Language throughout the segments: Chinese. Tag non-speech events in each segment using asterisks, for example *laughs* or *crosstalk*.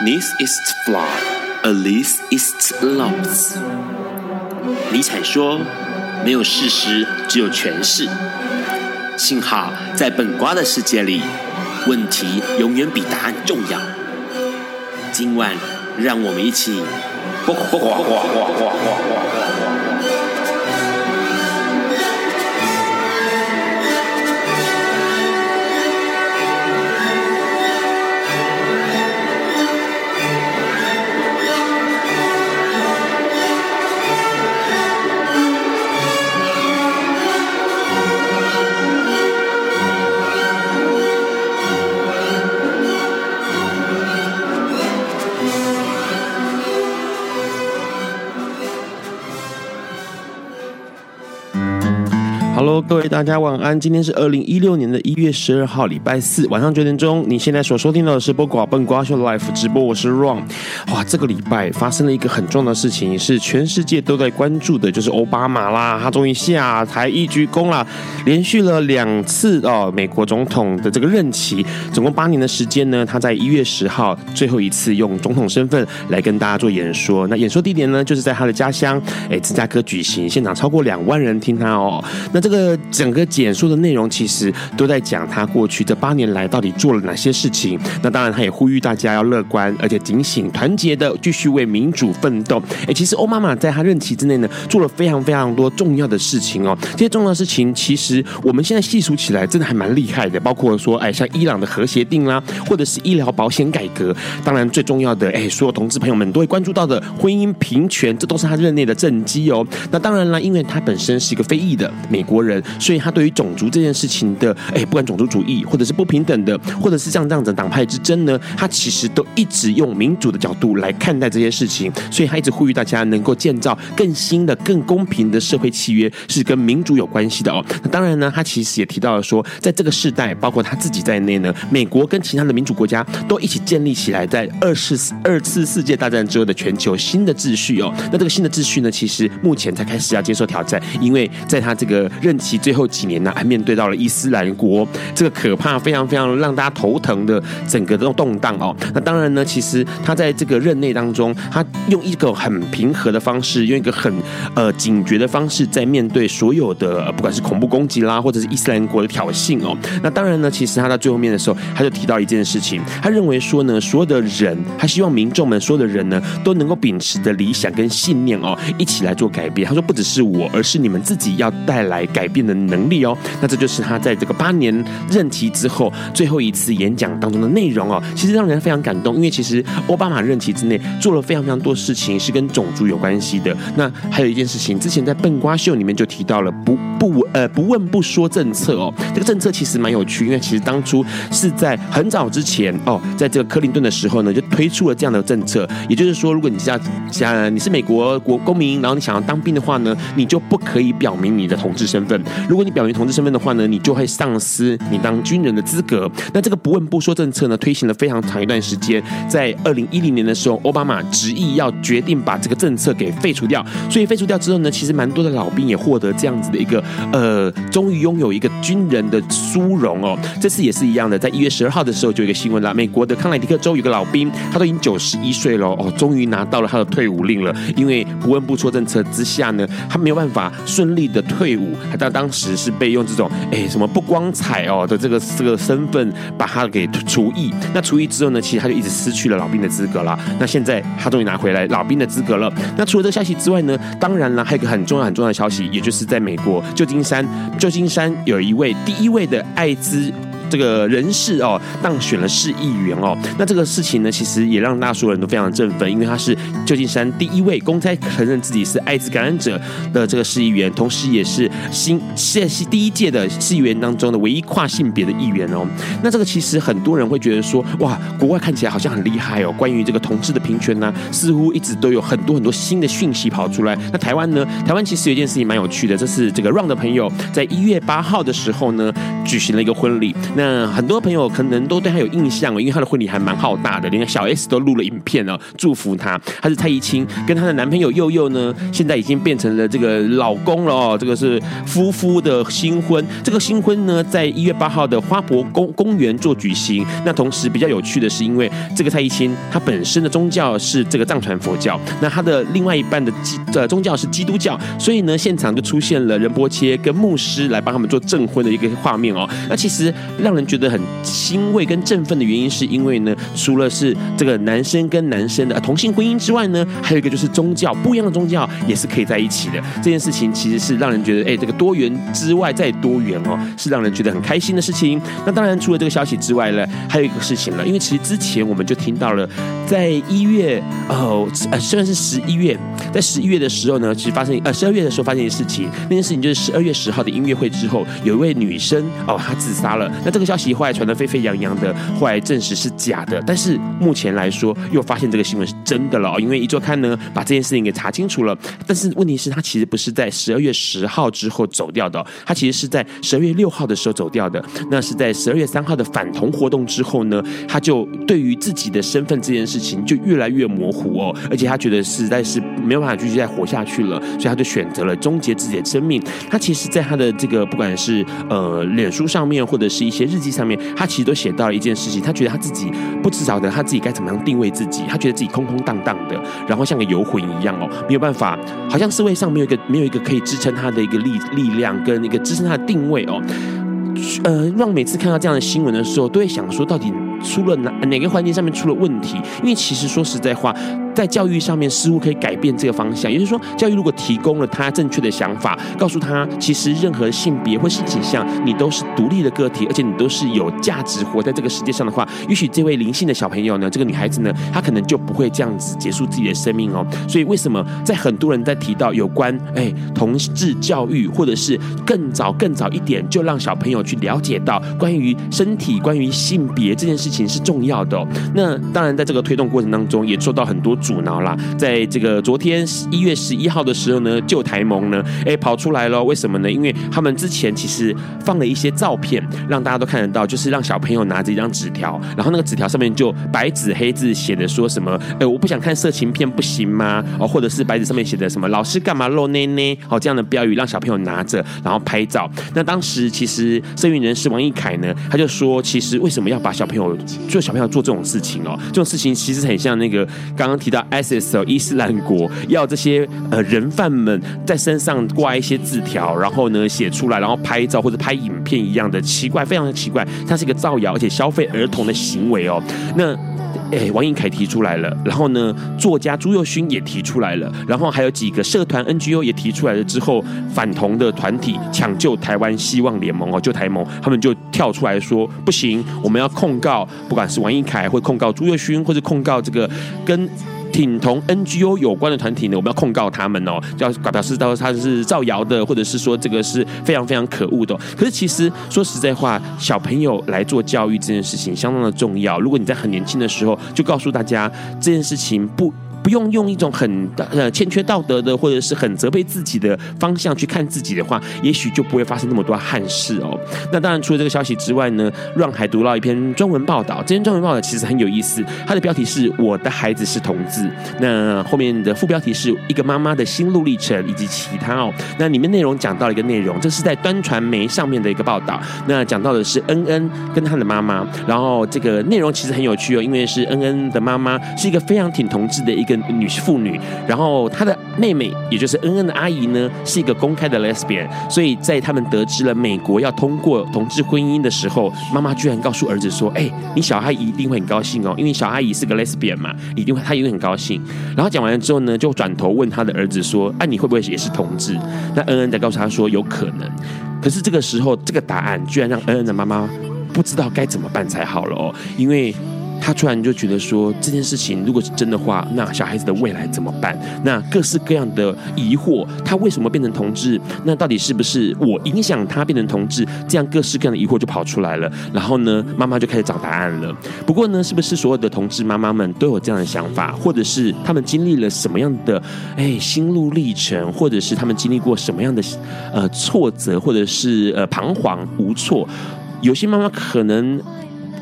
This is flawed, at least it's loves。尼采说：“没有事实，只有诠释。”幸好在本瓜的世界里，问题永远比答案重要。今晚，让我们一起。各位大家晚安。今天是二零一六年的一月十二号，礼拜四晚上九点钟。你现在所收听到的是播瓜笨瓜秀 Live 直播，我是 Ron。哇，这个礼拜发生了一个很重要的事情，是全世界都在关注的，就是奥巴马啦，他终于下台一鞠躬啦，连续了两次哦，美国总统的这个任期，总共八年的时间呢，他在一月十号最后一次用总统身份来跟大家做演说。那演说地点呢，就是在他的家乡哎芝加哥举行，现场超过两万人听他哦。那这个整个简述的内容其实都在讲他过去这八年来到底做了哪些事情。那当然，他也呼吁大家要乐观，而且警醒、团结的继续为民主奋斗。哎，其实欧妈妈在他任期之内呢，做了非常非常多重要的事情哦。这些重要的事情，其实我们现在细数起来，真的还蛮厉害的。包括说，哎，像伊朗的核协定啦，或者是医疗保险改革。当然，最重要的，哎，所有同志朋友们都会关注到的婚姻平权，这都是他任内的政绩哦。那当然啦，因为他本身是一个非裔的美国人。所以他对于种族这件事情的，哎，不管种族主义，或者是不平等的，或者是像这样子党派之争呢，他其实都一直用民主的角度来看待这些事情。所以他一直呼吁大家能够建造更新的、更公平的社会契约，是跟民主有关系的哦。那当然呢，他其实也提到了说，在这个世代，包括他自己在内呢，美国跟其他的民主国家都一起建立起来，在二次二次世界大战之后的全球新的秩序哦。那这个新的秩序呢，其实目前才开始要接受挑战，因为在他这个任期。最后几年呢，还面对到了伊斯兰国这个可怕、非常非常让大家头疼的整个这种动荡哦。那当然呢，其实他在这个任内当中，他用一个很平和的方式，用一个很呃警觉的方式，在面对所有的不管是恐怖攻击啦，或者是伊斯兰国的挑衅哦。那当然呢，其实他在最后面的时候，他就提到一件事情，他认为说呢，所有的人，他希望民众们所有的人呢，都能够秉持的理想跟信念哦，一起来做改变。他说，不只是我，而是你们自己要带来改变的。能力哦，那这就是他在这个八年任期之后最后一次演讲当中的内容哦。其实让人非常感动，因为其实奥巴马任期之内做了非常非常多事情是跟种族有关系的。那还有一件事情，之前在笨瓜秀里面就提到了不不呃不问不说政策哦。这个政策其实蛮有趣，因为其实当初是在很早之前哦，在这个克林顿的时候呢，就推出了这样的政策。也就是说，如果你是要想你是美国国公民，然后你想要当兵的话呢，你就不可以表明你的同志身份。如果你表明同志身份的话呢，你就会丧失你当军人的资格。那这个不问不说政策呢，推行了非常长一段时间。在二零一零年的时候，奥巴马执意要决定把这个政策给废除掉。所以废除掉之后呢，其实蛮多的老兵也获得这样子的一个呃，终于拥有一个军人的殊荣哦。这次也是一样的，在一月十二号的时候就有一个新闻啦，美国的康乃狄克州有个老兵，他都已经九十一岁了哦，终于拿到了他的退伍令了。因为不问不说政策之下呢，他没有办法顺利的退伍，他到当时是。被用这种哎什么不光彩哦的这个这个身份把他给除役，那除役之后呢，其实他就一直失去了老兵的资格了。那现在他终于拿回来老兵的资格了。那除了这个消息之外呢，当然了，还有一个很重要很重要的消息，也就是在美国旧金山，旧金山有一位第一位的艾滋。这个人士哦，当选了市议员哦，那这个事情呢，其实也让大所有人都非常振奋，因为他是旧金山第一位公开承认自己是艾滋感染者的这个市议员，同时也是新现是第一届的市议员当中的唯一跨性别的议员哦。那这个其实很多人会觉得说，哇，国外看起来好像很厉害哦，关于这个同志的平权呢，似乎一直都有很多很多新的讯息跑出来。那台湾呢？台湾其实有一件事情蛮有趣的，这是这个 Ron 的朋友在一月八号的时候呢，举行了一个婚礼。那很多朋友可能都对他有印象，因为他的婚礼还蛮浩大的，连小 S 都录了影片哦，祝福他。他是蔡依清跟他的男朋友佑佑呢，现在已经变成了这个老公了哦，这个是夫妇的新婚。这个新婚呢，在一月八号的花博公公园做举行。那同时比较有趣的是，因为这个蔡依清她本身的宗教是这个藏传佛教，那她的另外一半的基呃宗教是基督教，所以呢，现场就出现了仁波切跟牧师来帮他们做证婚的一个画面哦。那其实让人觉得很欣慰跟振奋的原因，是因为呢，除了是这个男生跟男生的同性婚姻之外呢，还有一个就是宗教不一样的宗教也是可以在一起的。这件事情其实是让人觉得，哎，这个多元之外再多元哦，是让人觉得很开心的事情。那当然，除了这个消息之外呢，还有一个事情了，因为其实之前我们就听到了，在一月哦，呃，虽然是十一月，在十一月的时候呢，其实发生呃十二月的时候发生一件事情，那件事情就是十二月十号的音乐会之后，有一位女生哦，她自杀了。那这这个消息后来传得沸沸扬扬的，后来证实是假的，但是目前来说又发现这个新闻是真的了，因为一周刊呢把这件事情给查清楚了。但是问题是，他其实不是在十二月十号之后走掉的，他其实是在十二月六号的时候走掉的。那是在十二月三号的反同活动之后呢，他就对于自己的身份这件事情就越来越模糊哦，而且他觉得实在是没有办法继续再活下去了，所以他就选择了终结自己的生命。他其实，在他的这个不管是呃脸书上面，或者是一些日记上面，他其实都写到了一件事情，他觉得他自己不知道的，他自己该怎么样定位自己，他觉得自己空空荡荡的，然后像个游魂一样哦，没有办法，好像社会上没有一个没有一个可以支撑他的一个力力量跟一个支撑他的定位哦。呃，让每次看到这样的新闻的时候，都会想说，到底出了哪哪个环节上面出了问题？因为其实说实在话。在教育上面似乎可以改变这个方向，也就是说，教育如果提供了他正确的想法，告诉他其实任何性别或性倾向，你都是独立的个体，而且你都是有价值活在这个世界上的话，也许这位灵性的小朋友呢，这个女孩子呢，她可能就不会这样子结束自己的生命哦。所以为什么在很多人在提到有关哎同志教育，或者是更早更早一点就让小朋友去了解到关于身体、关于性别这件事情是重要的？那当然，在这个推动过程当中，也受到很多。阻挠啦，在这个昨天一月十一号的时候呢，旧台盟呢，哎，跑出来了。为什么呢？因为他们之前其实放了一些照片，让大家都看得到，就是让小朋友拿着一张纸条，然后那个纸条上面就白纸黑字写的说什么，哎，我不想看色情片，不行吗？哦，或者是白纸上面写的什么，老师干嘛露内内？哦，这样的标语让小朋友拿着，然后拍照。那当时其实社运人士王一凯呢，他就说，其实为什么要把小朋友做小朋友做这种事情哦？这种事情其实很像那个刚刚提到。ISIS 伊斯兰国要这些呃人贩们在身上挂一些字条，然后呢写出来，然后拍照或者拍影片一样的奇怪，非常的奇怪，它是一个造谣而且消费儿童的行为哦。那诶，王英凯提出来了，然后呢，作家朱佑勋也提出来了，然后还有几个社团 NGO 也提出来了之后，反同的团体抢救台湾希望联盟哦，救台盟，他们就跳出来说不行，我们要控告，不管是王英凯会控告朱佑勋，或者控告这个跟。挺同 NGO 有关的团体呢，我们要控告他们哦，要表示到他是造谣的，或者是说这个是非常非常可恶的。可是其实说实在话，小朋友来做教育这件事情相当的重要。如果你在很年轻的时候就告诉大家这件事情不。不用用一种很呃欠缺道德的，或者是很责备自己的方向去看自己的话，也许就不会发生那么多憾事哦。那当然，除了这个消息之外呢，Ron 还读到一篇中文报道。这篇中文报道其实很有意思，它的标题是“我的孩子是同志”，那后面的副标题是一个妈妈的心路历程以及其他哦。那里面内容讲到了一个内容，这是在端传媒上面的一个报道。那讲到的是恩恩跟他的妈妈，然后这个内容其实很有趣哦，因为是恩恩的妈妈是一个非常挺同志的一个。女妇女，然后她的妹妹，也就是恩恩的阿姨呢，是一个公开的 lesbian，所以在他们得知了美国要通过同志婚姻的时候，妈妈居然告诉儿子说：“哎，你小阿姨一定会很高兴哦，因为小阿姨是个 lesbian 嘛，一定会，她一定很高兴。”然后讲完了之后呢，就转头问他的儿子说：“啊，你会不会也是同志？”那恩恩再告诉他说：“有可能。”可是这个时候，这个答案居然让恩恩的妈妈不知道该怎么办才好了哦，因为。他突然就觉得说，这件事情如果是真的话，那小孩子的未来怎么办？那各式各样的疑惑，他为什么变成同志？那到底是不是我影响他变成同志？这样各式各样的疑惑就跑出来了。然后呢，妈妈就开始找答案了。不过呢，是不是所有的同志妈妈们都有这样的想法，或者是他们经历了什么样的哎心路历程，或者是他们经历过什么样的呃挫折，或者是呃彷徨无措？有些妈妈可能。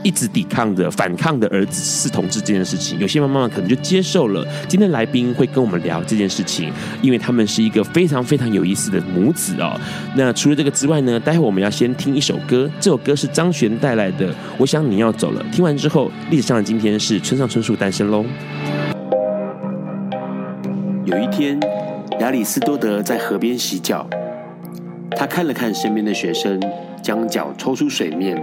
一直抵抗的、反抗的儿子是同志这件事情，有些妈妈可能就接受了。今天来宾会跟我们聊这件事情，因为他们是一个非常非常有意思的母子哦。那除了这个之外呢，待会我们要先听一首歌，这首歌是张悬带来的《我想你要走了》。听完之后，历史上的今天是村上春树诞生喽。有一天，亚里斯多德在河边洗脚，他看了看身边的学生，将脚抽出水面。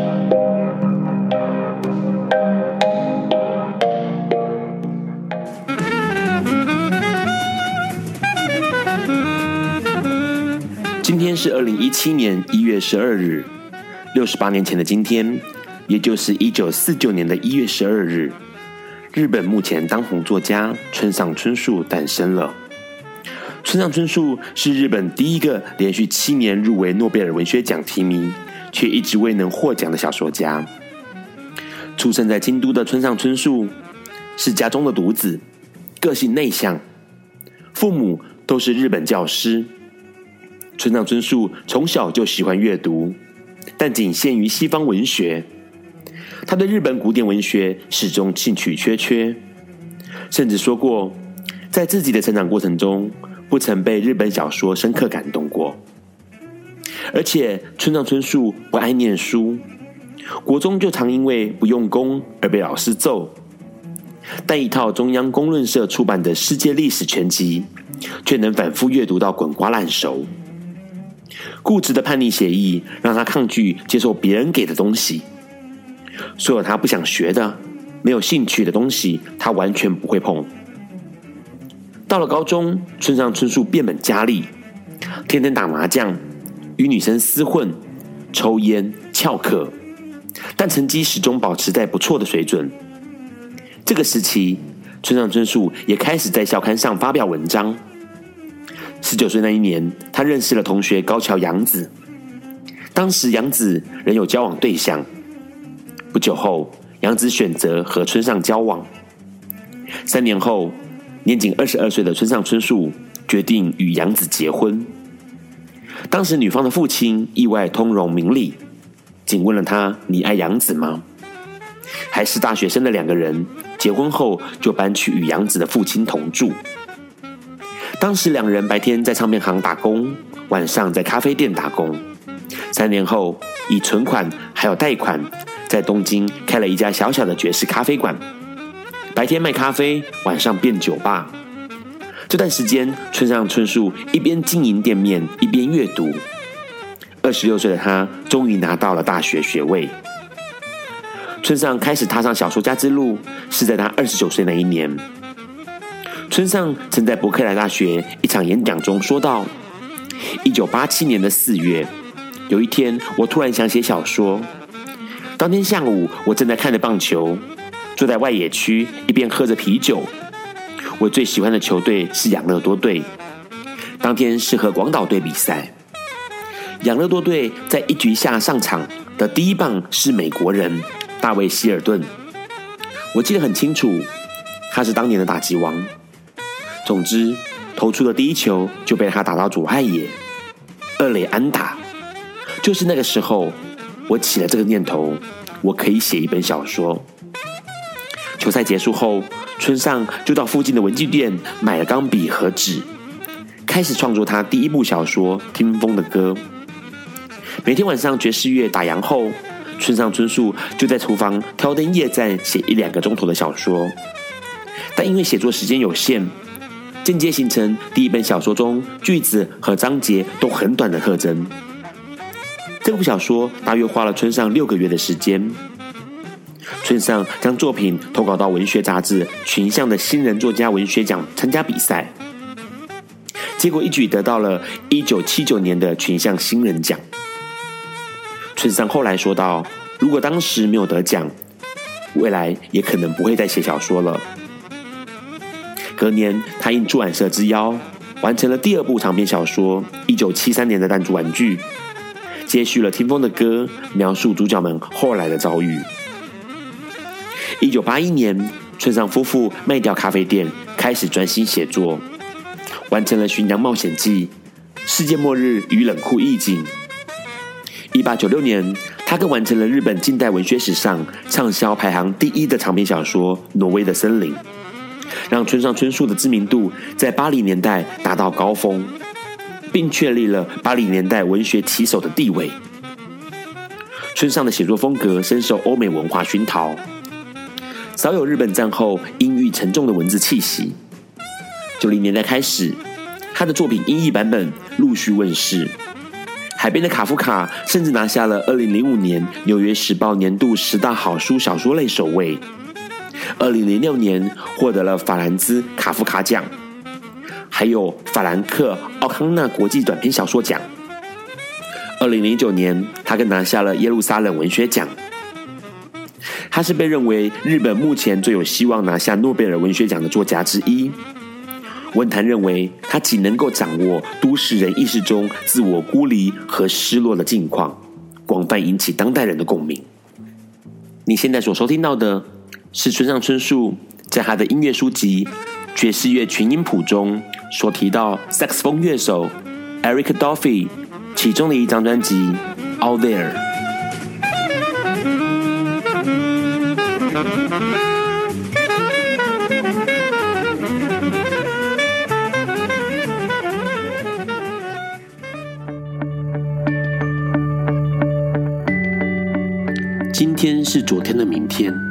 今天是二零一七年一月十二日，六十八年前的今天，也就是一九四九年的一月十二日，日本目前当红作家村上春树诞生了。村上春树是日本第一个连续七年入围诺贝尔文学奖提名，却一直未能获奖的小说家。出生在京都的村上春树是家中的独子，个性内向，父母都是日本教师。村上春树从小就喜欢阅读，但仅限于西方文学。他对日本古典文学始终兴趣缺缺，甚至说过，在自己的成长过程中，不曾被日本小说深刻感动过。而且，村上春树不爱念书，国中就常因为不用功而被老师揍。但一套中央公论社出版的《世界历史全集》，却能反复阅读到滚瓜烂熟。固执的叛逆协议让他抗拒接受别人给的东西，所有他不想学的、没有兴趣的东西，他完全不会碰。到了高中，村上春树变本加厉，天天打麻将、与女生厮混、抽烟、翘课，但成绩始终保持在不错的水准。这个时期，村上春树也开始在校刊上发表文章。十九岁那一年，他认识了同学高桥洋子。当时阳子仍有交往对象。不久后，阳子选择和村上交往。三年后，年仅二十二岁的村上春树决定与阳子结婚。当时女方的父亲意外通融明理，仅问了他：“你爱阳子吗？”还是大学生的两个人，结婚后就搬去与阳子的父亲同住。当时两人白天在唱片行打工，晚上在咖啡店打工。三年后，以存款还有贷款，在东京开了一家小小的爵士咖啡馆，白天卖咖啡，晚上变酒吧。这段时间，村上春树一边经营店面，一边阅读。二十六岁的他，终于拿到了大学学位。村上开始踏上小说家之路，是在他二十九岁那一年。村上曾在伯克莱大学一场演讲中说道：“一九八七年的四月，有一天，我突然想写小说。当天下午，我正在看着棒球，坐在外野区，一边喝着啤酒。我最喜欢的球队是养乐多队。当天是和广岛队比赛，养乐多队在一局下上场的第一棒是美国人大卫希尔顿，我记得很清楚，他是当年的打击王。”总之，投出的第一球就被他打到左外野，二垒安打。就是那个时候，我起了这个念头，我可以写一本小说。球赛结束后，村上就到附近的文具店买了钢笔和纸，开始创作他第一部小说《听风的歌》。每天晚上爵士乐打烊后，村上春树就在厨房挑灯夜战，写一两个钟头的小说。但因为写作时间有限，间接形成第一本小说中句子和章节都很短的特征。这部小说大约花了村上六个月的时间。村上将作品投稿到文学杂志《群像的新人作家文学奖》参加比赛，结果一举得到了一九七九年的群像新人奖。村上后来说道：“如果当时没有得奖，未来也可能不会再写小说了。”隔年，他应出版社之邀，完成了第二部长篇小说《一九七三年的弹珠玩具》，接续了《听风的歌》，描述主角们后来的遭遇。一九八一年，村上夫妇卖掉咖啡店，开始专心写作，完成了《寻娘冒险记》、《世界末日与冷酷异境》。一八九六年，他更完成了日本近代文学史上畅销排行第一的长篇小说《挪威的森林》。让村上春树的知名度在八零年代达到高峰，并确立了八零年代文学旗手的地位。村上的写作风格深受欧美文化熏陶，少有日本战后阴郁沉重的文字气息。九零年代开始，他的作品英译版本陆续问世，《海边的卡夫卡》甚至拿下了二零零五年《纽约时报》年度十大好书小说类首位。二零零六年获得了法兰兹卡夫卡奖，还有法兰克奥康纳国际短篇小说奖。二零零九年，他更拿下了耶路撒冷文学奖。他是被认为日本目前最有希望拿下诺贝尔文学奖的作家之一。文坛认为他仅能够掌握都市人意识中自我孤立和失落的境况，广泛引起当代人的共鸣。你现在所收听到的。是村上春树在他的音乐书籍《爵士乐群音谱》中所提到萨克斯风乐手 Eric Dolphy 其中的一张专辑《Out There》。今天是昨天的明天。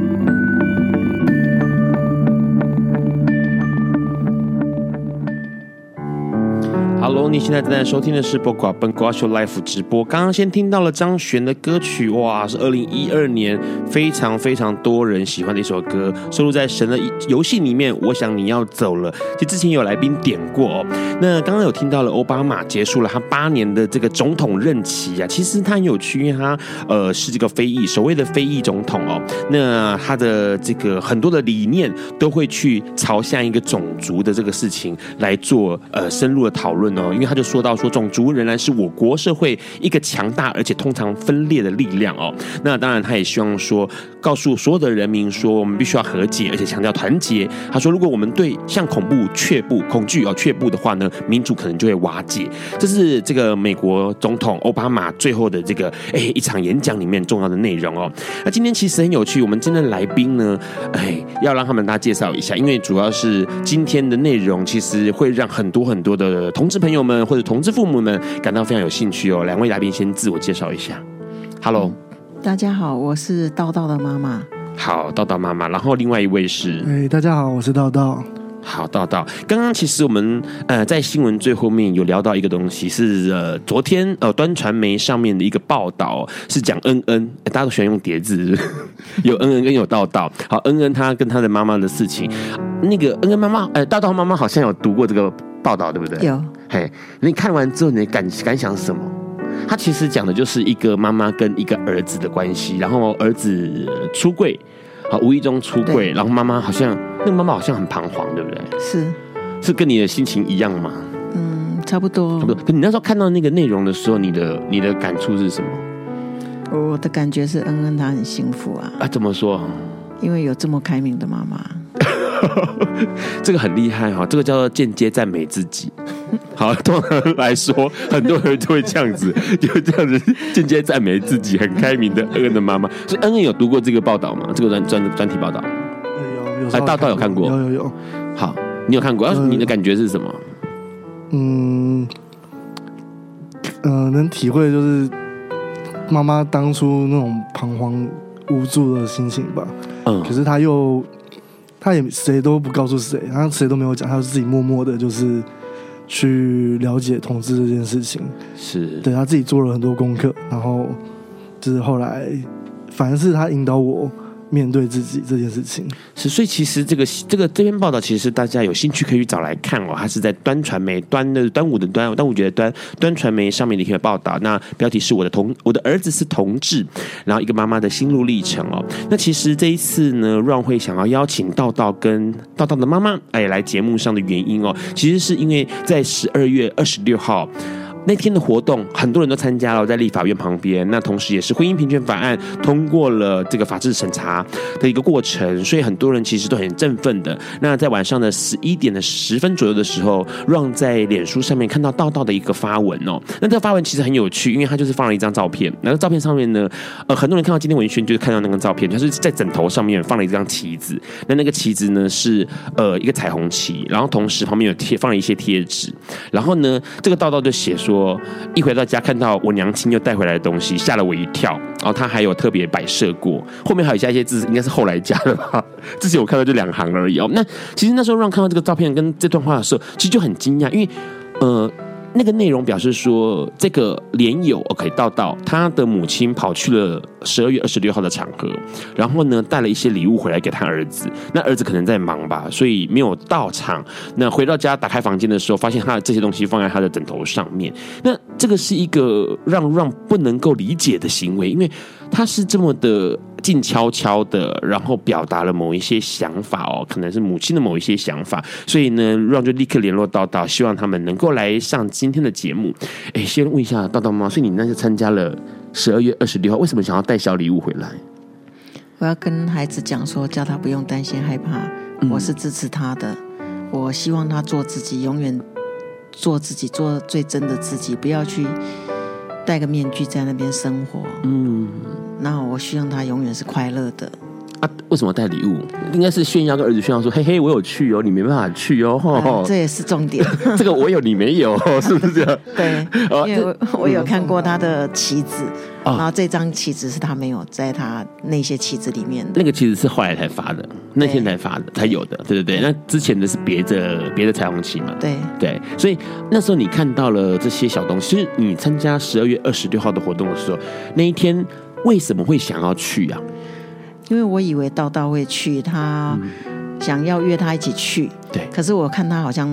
你现在正在收听的是《播瓜奔瓜秀 Life》直播。刚刚先听到了张悬的歌曲，哇，是二零一二年非常非常多人喜欢的一首歌，收录在《神的游戏》里面。我想你要走了，其实之前有来宾点过哦。那刚刚有听到了奥巴马结束了他八年的这个总统任期啊，其实他很有趣，因为他呃是这个非裔，所谓的非裔总统哦。那他的这个很多的理念都会去朝向一个种族的这个事情来做呃深入的讨论哦。因为他就说到说，种族仍然是我国社会一个强大而且通常分裂的力量哦。那当然，他也希望说，告诉所有的人民说，我们必须要和解，而且强调团结。他说，如果我们对像恐怖却步、恐惧哦却步的话呢，民主可能就会瓦解。这是这个美国总统奥巴马最后的这个哎一场演讲里面重要的内容哦。那今天其实很有趣，我们今天的来宾呢，哎，要让他们大家介绍一下，因为主要是今天的内容其实会让很多很多的同志朋友。们们或者同志父母们感到非常有兴趣哦。两位来宾先自我介绍一下。Hello，大家好，我是道道的妈妈。好，道道妈妈。然后另外一位是，哎，大家好，我是道道。好，道道。刚刚其实我们呃在新闻最后面有聊到一个东西，是呃昨天呃端传媒上面的一个报道，是讲恩恩，大家都喜欢用叠字，*laughs* 有恩恩跟有道道。好，恩恩他跟他的妈妈的事情，那个恩恩妈妈，呃，道道妈妈好像有读过这个报道，对不对？有。嘿，你看完之后，你的感感想是什么？他其实讲的就是一个妈妈跟一个儿子的关系，然后儿子出柜，啊，无意中出柜，然后妈妈好像那个妈妈好像很彷徨，对不对？是，是跟你的心情一样吗？嗯，差不多，差不多。可你那时候看到那个内容的时候，你的你的感触是什么？我的感觉是恩恩她很幸福啊。啊，怎么说？因为有这么开明的妈妈。*laughs* 这个很厉害哈，这个叫做间接赞美自己。*laughs* 好，通常来说，很多人都会这样子，就这样子间接赞美自己，很开明的恩恩的妈妈。所以恩恩有读过这个报道吗？这个专专专题报道？有有，哎，道道有看过？有有有。好，你有看过？你的感觉是什么？嗯，呃，能体会就是妈妈当初那种彷徨无助的心情吧。嗯，可是她又。他也谁都不告诉谁，他谁都没有讲，他就自己默默的，就是去了解同志这件事情。是，对，他自己做了很多功课，然后就是后来，反正是他引导我面对自己这件事情。是，所以其实这个这个这篇报道，其实大家有兴趣可以找来看哦。它是在端传媒端的端午的端，端午节的端端传媒上面的一篇报道。那标题是我的同我的儿子是同志，然后一个妈妈的心路历程哦。那其实这一次呢，Ron 会想要邀请道道跟道道的妈妈哎来节目上的原因哦，其实是因为在十二月二十六号。那天的活动，很多人都参加了，在立法院旁边。那同时，也是婚姻平权法案通过了这个法制审查的一个过程，所以很多人其实都很振奋的。那在晚上的十一点的十分左右的时候让在脸书上面看到道道的一个发文哦。那这个发文其实很有趣，因为他就是放了一张照片。那个照片上面呢，呃，很多人看到今天文宣就是看到那个照片，就是在枕头上面放了一张旗子。那那个旗子呢是呃一个彩虹旗，然后同时旁边有贴放了一些贴纸。然后呢，这个道道就写说。说一回到家，看到我娘亲又带回来的东西，吓了我一跳。然后他还有特别摆设过，后面还有加一些字，应该是后来加的吧。*laughs* 之前我看到就两行而已哦。那其实那时候让看到这个照片跟这段话的时候，其实就很惊讶，因为呃。那个内容表示说，这个连友 OK 道道，他的母亲跑去了十二月二十六号的场合，然后呢带了一些礼物回来给他儿子。那儿子可能在忙吧，所以没有到场。那回到家打开房间的时候，发现他的这些东西放在他的枕头上面。那这个是一个让让不能够理解的行为，因为他是这么的。静悄悄的，然后表达了某一些想法哦，可能是母亲的某一些想法，所以呢，Ron 就立刻联络道道，希望他们能够来上今天的节目。哎，先问一下道道妈，所以你那就参加了十二月二十六号，为什么想要带小礼物回来？我要跟孩子讲说，叫他不用担心害怕，我是支持他的，我希望他做自己，永远做自己，做最真的自己，不要去戴个面具在那边生活。嗯。那我希望他永远是快乐的。啊，为什么带礼物？应该是炫耀，跟儿子炫耀说：“嘿嘿，我有去哦，你没办法去哦。嗯”这也是重点。*laughs* 这个我有，你没有，*laughs* 是不是这样？对，因为我，我有看过他的旗子，嗯、然后这张旗子是他没有在他那些旗子里面的。那个旗子是后来才发的，那天才发的才有的，对对对。那之前的是别的别的彩虹旗嘛？对对。所以那时候你看到了这些小东西，你参加十二月二十六号的活动的时候，那一天。为什么会想要去呀、啊？因为我以为道道会去，他想要约他一起去。对，可是我看他好像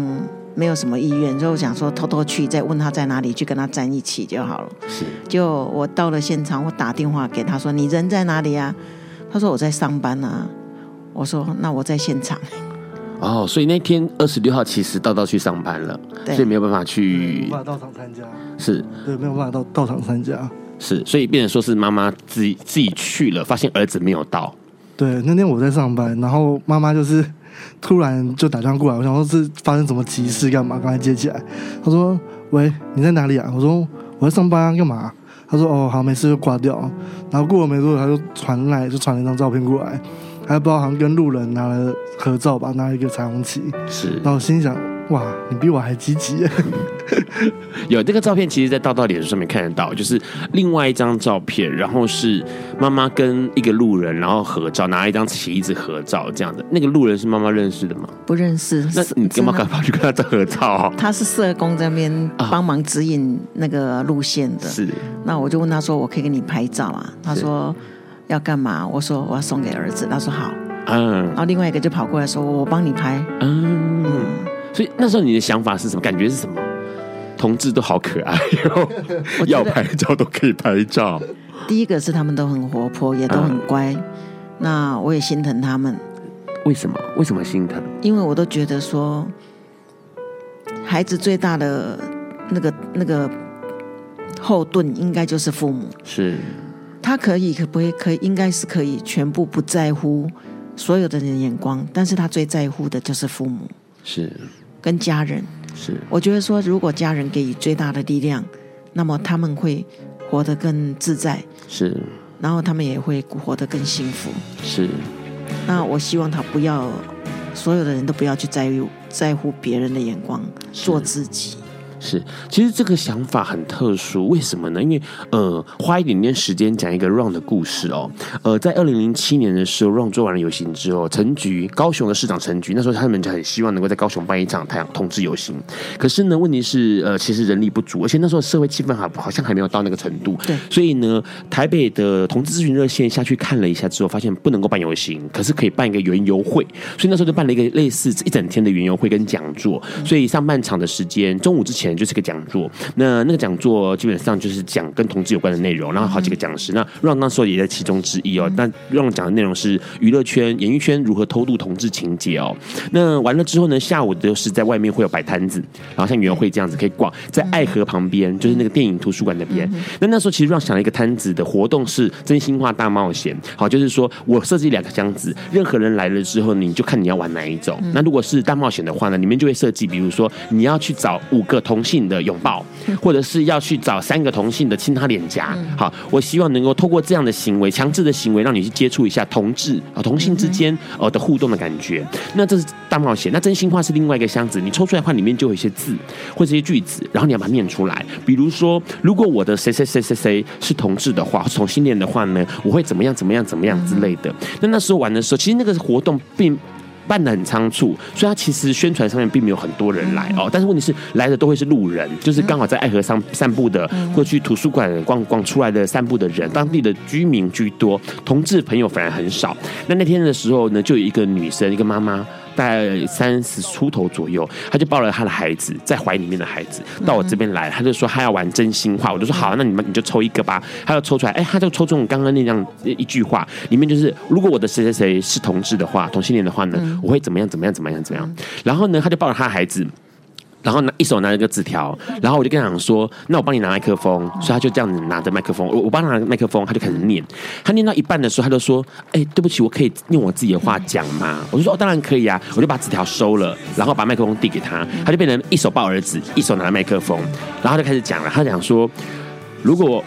没有什么意愿，所以我想说偷偷去，再问他在哪里，去跟他站一起就好了。是，就我到了现场，我打电话给他说：“你人在哪里啊？”他说：“我在上班啊。”我说：“那我在现场。”哦，所以那天二十六号其实道道去上班了，对所以没有办法去，没办法到场参加。是对，没有办法到到场参加。是，所以变成说是妈妈自己自己去了，发现儿子没有到。对，那天我在上班，然后妈妈就是突然就打电话过来，我想说是发生什么急事干嘛？刚才接起来，她说：“喂，你在哪里啊？”我说：“我在上班啊，干嘛？”她说：“哦，好，没事就挂掉。”然后过了没多久，她就传来，就传了一张照片过来，还不知道好像跟路人拿了合照吧，拿了一个彩虹旗。是，然后我心想。哇，你比我还积极！*laughs* 有这个照片，其实，在道道脸书上面看得到，就是另外一张照片，然后是妈妈跟一个路人，然后合照，拿一张旗子合照这样的。那个路人是妈妈认识的吗？不认识。那你干嘛干嘛去跟他照合照？他是社工这边帮忙指引那个路线的。是。那我就问他说：“我可以给你拍照啊？”他说：“要干嘛？”我说：“我要送给儿子。”他说：“好。”嗯。然后另外一个就跑过来说：“我帮你拍。”嗯。嗯所以那时候你的想法是什么？感觉是什么？同志都好可爱哟，*laughs* 要拍照都可以拍照。第一个是他们都很活泼，也都很乖。嗯、那我也心疼他们。为什么？为什么心疼？因为我都觉得说，孩子最大的那个那个后盾应该就是父母。是。他可以可不可以？可以应该是可以全部不在乎所有的人的眼光，但是他最在乎的就是父母。是。跟家人。是，我觉得说，如果家人给予最大的力量，那么他们会活得更自在，是，然后他们也会活得更幸福，是。那我希望他不要，所有的人都不要去在意在乎别人的眼光，做自己。是，其实这个想法很特殊，为什么呢？因为呃，花一点点时间讲一个 Ron 的故事哦。呃，在二零零七年的时候，Ron 做完了游行之后，陈菊高雄的市长陈菊那时候他们就很希望能够在高雄办一场太阳同志游行，可是呢，问题是呃，其实人力不足，而且那时候社会气氛还好像还没有到那个程度。对，所以呢，台北的同志咨询热线下去看了一下之后，发现不能够办游行，可是可以办一个园游会，所以那时候就办了一个类似一整天的园游会跟讲座。所以上半场的时间，中午之前就是个讲座。那那个讲座基本上就是讲跟同志有关的内容，然后好几个讲师。那 Ron 那时候也在其中之一哦。那 Ron 讲的内容是娱乐圈、演艺圈如何偷渡同志情节哦。那完了之后呢，下午就是在外面会有摆摊子，然后像园游会这样子可以逛，在爱河旁边，就是那个电影图书馆那边。那那时候其实 Ron 想了一个摊子的活动是真心话大冒险，好，就是说我设计两个箱子，任何人来了之后，你就看你要玩哪一种。那如果是大冒险的话呢，里面就会设计，比如说你要去找五个同性的拥抱。或者是要去找三个同性的亲他脸颊，好，我希望能够透过这样的行为，强制的行为，让你去接触一下同志啊同性之间呃的互动的感觉。那这是大冒险，那真心话是另外一个箱子，你抽出来的话，里面就有一些字或者一些句子，然后你要把它念出来。比如说，如果我的谁谁谁谁谁是同志的话，同性恋的话呢，我会怎么样怎么样怎么样之类的。那那时候玩的时候，其实那个活动并。办得很仓促，所以他其实宣传上面并没有很多人来哦。但是问题是来的都会是路人，就是刚好在爱河上散步的，或去图书馆逛逛出来的散步的人，当地的居民居多，同志朋友反而很少。那那天的时候呢，就有一个女生，一个妈妈。在三十出头左右，他就抱了他的孩子，在怀里面的孩子到我这边来，他就说他要玩真心话，我就说好，那你们你就抽一个吧。他要抽出来，哎，他就抽中刚刚那样一句话，里面就是如果我的谁谁谁是同志的话，同性恋的话呢，我会怎么样怎么样怎么样怎么样。然后呢，他就抱着他的孩子。然后拿一手拿着个纸条，然后我就跟他讲说：“那我帮你拿麦克风。”所以他就这样子拿着麦克风，我我帮他拿麦克风，他就开始念。他念到一半的时候，他就说：“哎，对不起，我可以用我自己的话讲吗？”我就说：“哦，当然可以啊。”我就把纸条收了，然后把麦克风递给他，他就变成一手抱儿子，一手拿麦克风，然后就开始讲了。他讲说：“如果……”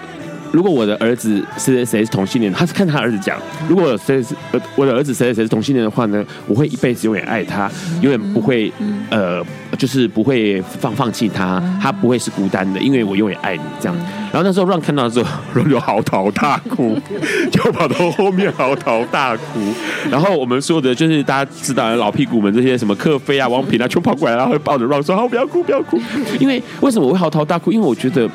如果我的儿子谁谁谁是同性恋，他是看他儿子讲。如果谁是呃我的儿子谁谁谁是同性恋的话呢，我会一辈子永远爱他，永远不会呃就是不会放放弃他，他不会是孤单的，因为我永远爱你这样。然后那时候 Ron 看到的时候，Ron 就嚎啕大哭，就跑到后面嚎啕大哭。然后我们说的就是大家知道的老屁股们这些什么克菲啊、王平啊，全跑过来，然后抱着 Ron 说：“好，不要哭，不要哭。”因为为什么我会嚎啕大哭？因为我觉得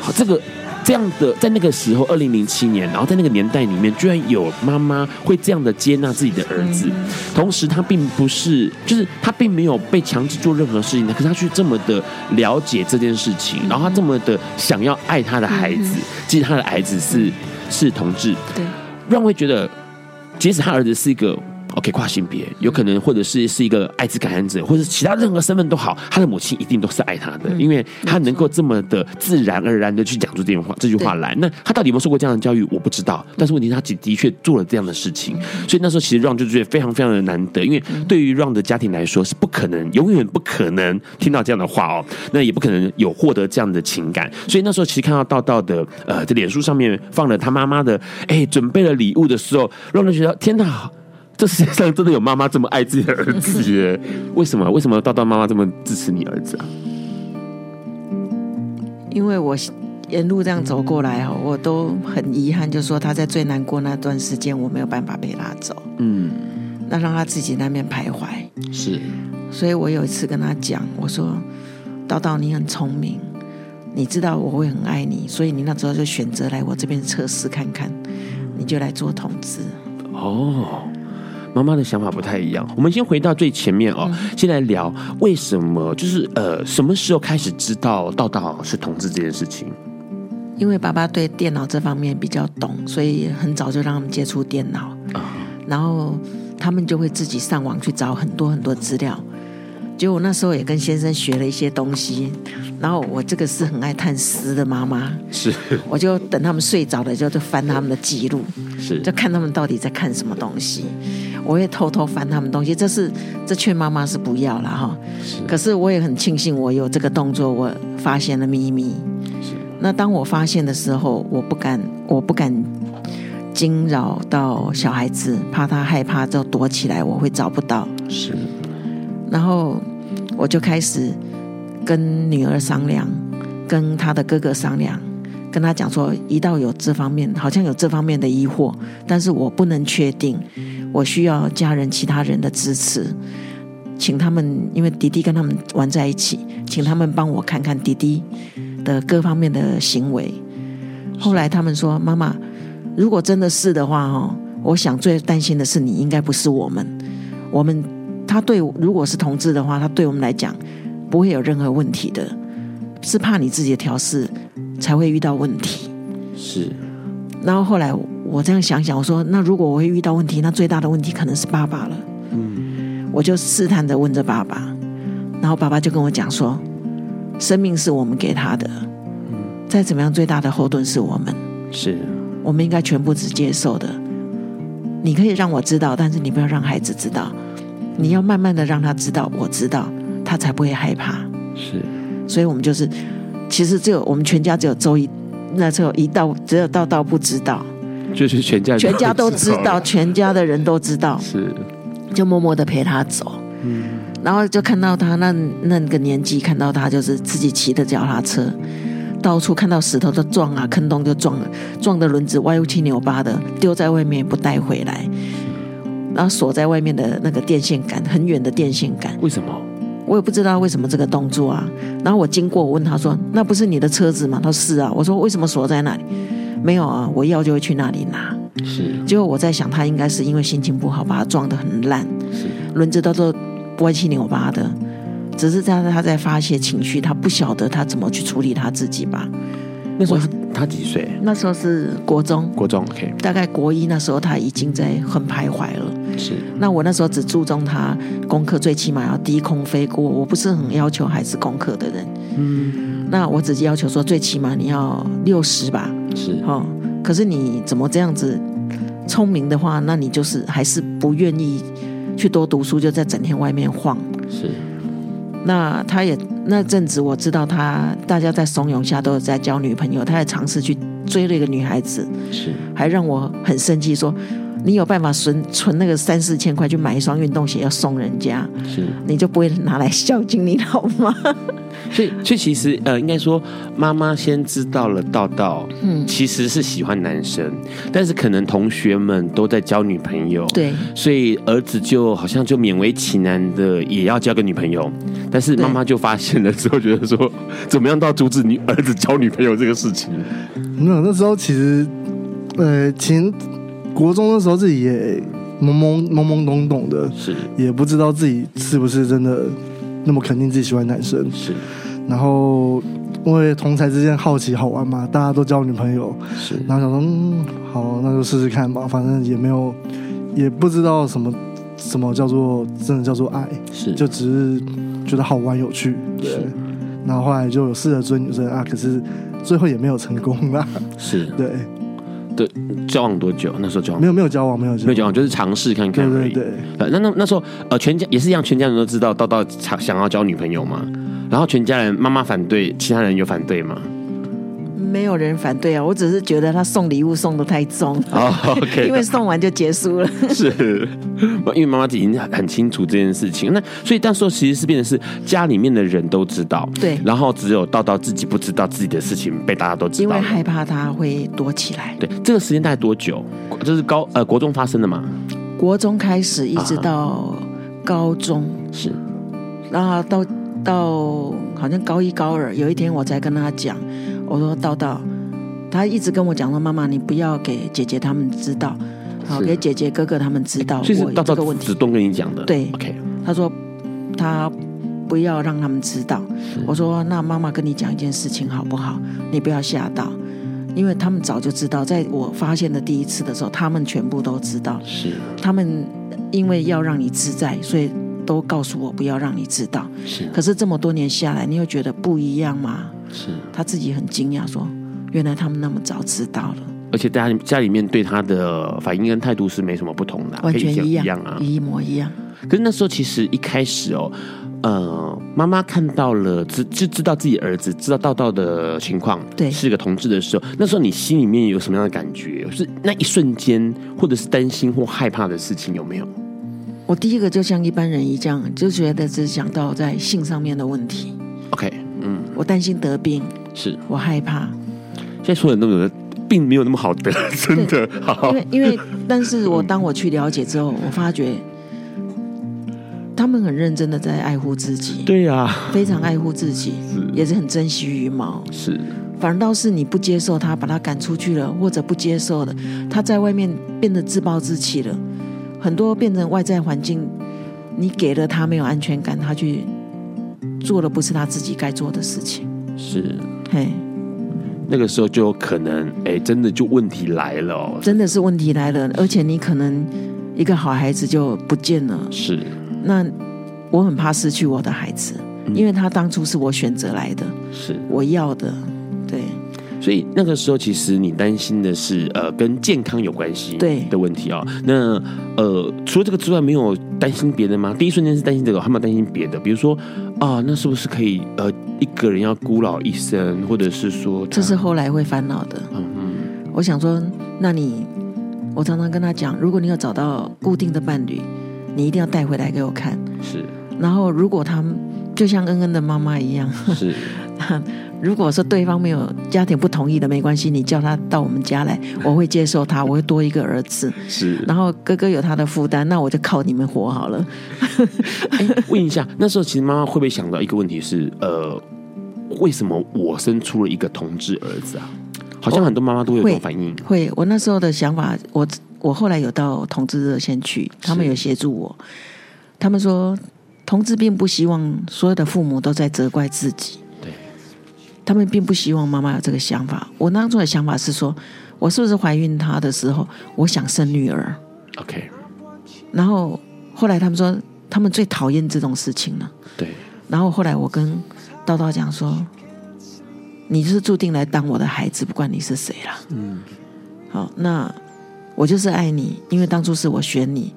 好这个。这样的，在那个时候，二零零七年，然后在那个年代里面，居然有妈妈会这样的接纳自己的儿子，同时他并不是，就是他并没有被强制做任何事情，可是他却这么的了解这件事情，然后他这么的想要爱他的孩子，即使他的孩子是是同志，对，让会觉得，即使他儿子是一个。OK，跨性别有可能，或者是是一个艾滋感染者，或者其他任何身份都好，他的母亲一定都是爱他的，因为他能够这么的自然而然的去讲出这句话这句话来。那他到底有没有受过这样的教育，我不知道。但是问题，他的的确做了这样的事情，所以那时候其实 Ron 就觉得非常非常的难得，因为对于 Ron 的家庭来说是不可能，永远不可能听到这样的话哦，那也不可能有获得这样的情感。所以那时候其实看到道道的呃，在脸书上面放了他妈妈的哎准备了礼物的时候，Ron 就觉得天哪！这世界上真的有妈妈这么爱自己的儿子耶？为什么？为什么道道妈妈这么支持你儿子啊？因为我沿路这样走过来哦，我都很遗憾，就是说他在最难过那段时间，我没有办法陪他走。嗯，那让他自己那边徘徊。是，所以我有一次跟他讲，我说：“道道，你很聪明，你知道我会很爱你，所以你那时候就选择来我这边测试看看，你就来做同志。”哦。妈妈的想法不太一样。我们先回到最前面哦，先来聊为什么，就是呃，什么时候开始知道道道是同志这件事情？因为爸爸对电脑这方面比较懂，所以很早就让他们接触电脑，然后他们就会自己上网去找很多很多资料。结果那时候也跟先生学了一些东西，然后我这个是很爱探诗的妈妈，是，我就等他们睡着了，就就翻他们的记录，是，就看他们到底在看什么东西。我也偷偷翻他们东西，这是这劝妈妈是不要了哈。是，可是我也很庆幸我有这个动作，我发现了秘密。是，那当我发现的时候，我不敢，我不敢惊扰到小孩子，怕他害怕就躲起来，我会找不到。是。然后我就开始跟女儿商量，跟她的哥哥商量，跟他讲说，一到有这方面，好像有这方面的疑惑，但是我不能确定，我需要家人其他人的支持，请他们，因为弟弟跟他们玩在一起，请他们帮我看看弟弟的各方面的行为。后来他们说，妈妈，如果真的是的话，哦，我想最担心的是你，应该不是我们，我们他对如果是同志的话，他对我们来讲不会有任何问题的，是怕你自己的调试才会遇到问题。是，然后后来我这样想想，我说那如果我会遇到问题，那最大的问题可能是爸爸了。嗯，我就试探着问着爸爸，然后爸爸就跟我讲说，生命是我们给他的。再怎么样，最大的后盾是我们，是我们应该全部只接受的。你可以让我知道，但是你不要让孩子知道。你要慢慢的让他知道，我知道，他才不会害怕。是，所以我们就是，其实只有我们全家只有周一，那时候一到只有道道不知道，就是全家全家都知道，全家的人都知道，是，就默默的陪他走。嗯，然后就看到他那那个年纪，看到他就是自己骑的脚踏车。到处看到石头就撞啊，坑洞就撞了，撞的轮子歪七扭八的，丢在外面不带回来，然后锁在外面的那个电线杆，很远的电线杆。为什么？我也不知道为什么这个动作啊。然后我经过，我问他说：“那不是你的车子吗？”他说：“是啊。”我说：“为什么锁在那里？”没有啊，我要就会去那里拿。是。结果我在想，他应该是因为心情不好，把它撞得很烂，是。轮子都都歪七扭八的。只是在他在发泄情绪，他不晓得他怎么去处理他自己吧。那时候他几岁？那时候是国中，国中 OK。大概国一那时候他已经在很徘徊了。是。那我那时候只注重他功课，最起码要低空飞过。我不是很要求孩子功课的人。嗯。那我只是要求说，最起码你要六十吧。是。哦。可是你怎么这样子聪明的话，那你就是还是不愿意去多读书，就在整天外面晃。是。那他也那阵子，我知道他大家在怂恿下都有在交女朋友，他也尝试去追了一个女孩子，是。还让我很生气，说你有办法存存那个三四千块去买一双运动鞋要送人家，是你就不会拿来孝敬你老妈？*laughs* 所以，所以其实呃，应该说妈妈先知道了道道，嗯，其实是喜欢男生，但是可能同学们都在交女朋友，对，所以儿子就好像就勉为其难的也要交个女朋友，但是妈妈就发现了之后，觉得说怎么样都要阻止你儿子交女朋友这个事情。没有，那时候其实呃，前国中的时候自己也懵懵懵懵懂懂的，是。也不知道自己是不是真的。那么肯定自己喜欢男生。是，然后因为同才之间好奇好玩嘛，大家都交女朋友。是，然后想说嗯好，那就试试看吧，反正也没有，也不知道什么什么叫做真的叫做爱，是。就只是觉得好玩有趣，对，然后后来就有试着追女生啊，可是最后也没有成功啦，是。对。对，交往多久？那时候交往没有没有交往，没有没有交往，就是尝试看看而已。对对对。那那那时候，呃，全家也是一样，全家人都知道到到想想要交女朋友嘛。然后全家人妈妈反对，其他人有反对吗？没有人反对啊，我只是觉得他送礼物送的太重 *laughs* 因为送完就结束了。*laughs* 是，因为妈妈已经很清楚这件事情。那所以那时候其实是变成是家里面的人都知道，对，然后只有道道自己不知道自己的事情被大家都知道，因为害怕他会躲起来。对，这个时间大概多久？这是高呃国中发生的嘛？国中开始一直到高中，啊、是，然后到到好像高一高二，有一天我才跟他讲。我说道道，他一直跟我讲说，妈妈你不要给姐姐他们知道，好给姐姐哥哥他们知道我有这个问题。主动跟你讲的，对，OK。他说他不要让他们知道。我说那妈妈跟你讲一件事情好不好？你不要吓到，因为他们早就知道，在我发现的第一次的时候，他们全部都知道。是，他们因为要让你自在，所以都告诉我不要让你知道。是，可是这么多年下来，你又觉得不一样吗？是，他自己很惊讶，说：“原来他们那么早知道了，而且大家家里面对他的反应跟态度是没什么不同的，完全一样，一样啊，一模一样。可是那时候其实一开始哦，呃，妈妈看到了，知就知道自己儿子知道道道的情况，对，是个同志的时候，那时候你心里面有什么样的感觉？是那一瞬间，或者是担心或害怕的事情有没有？我第一个就像一般人一样，就觉得只想到在性上面的问题。OK，嗯，我担心得病，是我害怕。现在所有人都有的病没有那么好得，真的。*laughs* 好，因为因为，但是我当我去了解之后，我发觉他们很认真的在爱护自己。对呀，非常爱护自己，也是很珍惜羽毛。是，反倒是你不接受他，把他赶出去了，或者不接受了，他在外面变得自暴自弃了，很多变成外在环境，你给了他没有安全感，他去做的不是他自己该做的事情。是，嘿。那个时候就有可能，哎，真的就问题来了哦，真的是问题来了，而且你可能一个好孩子就不见了。是，那我很怕失去我的孩子，嗯，因为他当初是我选择来的，是我要的，对。所以那个时候，其实你担心的是，呃，跟健康有关系对的问题啊，哦。那呃，除了这个之外，没有担心别的吗？第一瞬间是担心这个，还没有担心别的？比如说啊，那是不是可以呃，一个人要孤老一生，或者是说，这是后来会烦恼的。嗯嗯，我想说，那你，我常常跟他讲，如果你有找到固定的伴侣，你一定要带回来给我看。是。然后，如果他们就像恩恩的妈妈一样，是。*laughs* 如果说对方没有家庭不同意的，没关系，你叫他到我们家来，我会接受他，我会多一个儿子。是，然后哥哥有他的负担，那我就靠你们活好了。*laughs* 哎，问一下，那时候其实妈妈会不会想到一个问题是，呃，为什么我生出了一个同志儿子啊？好像很多妈妈都会有这种反应。会，会，我那时候的想法，我我后来有到同志热线去，他们有协助我，他们说同志并不希望所有的父母都在责怪自己。他们并不希望妈妈有这个想法。我当初的想法是说，我是不是怀孕她的时候，我想生女儿？OK。然后后来他们说，他们最讨厌这种事情了。对。然后后来我跟叨叨讲说，你就是注定来当我的孩子，不管你是谁啦。嗯。好，那我就是爱你，因为当初是我选你，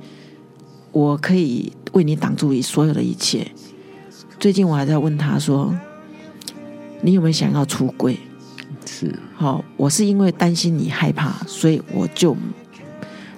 我可以为你挡住所有的一切。最近我还在问他说。你有没有想要出柜？是，好，我是因为担心你害怕，所以我就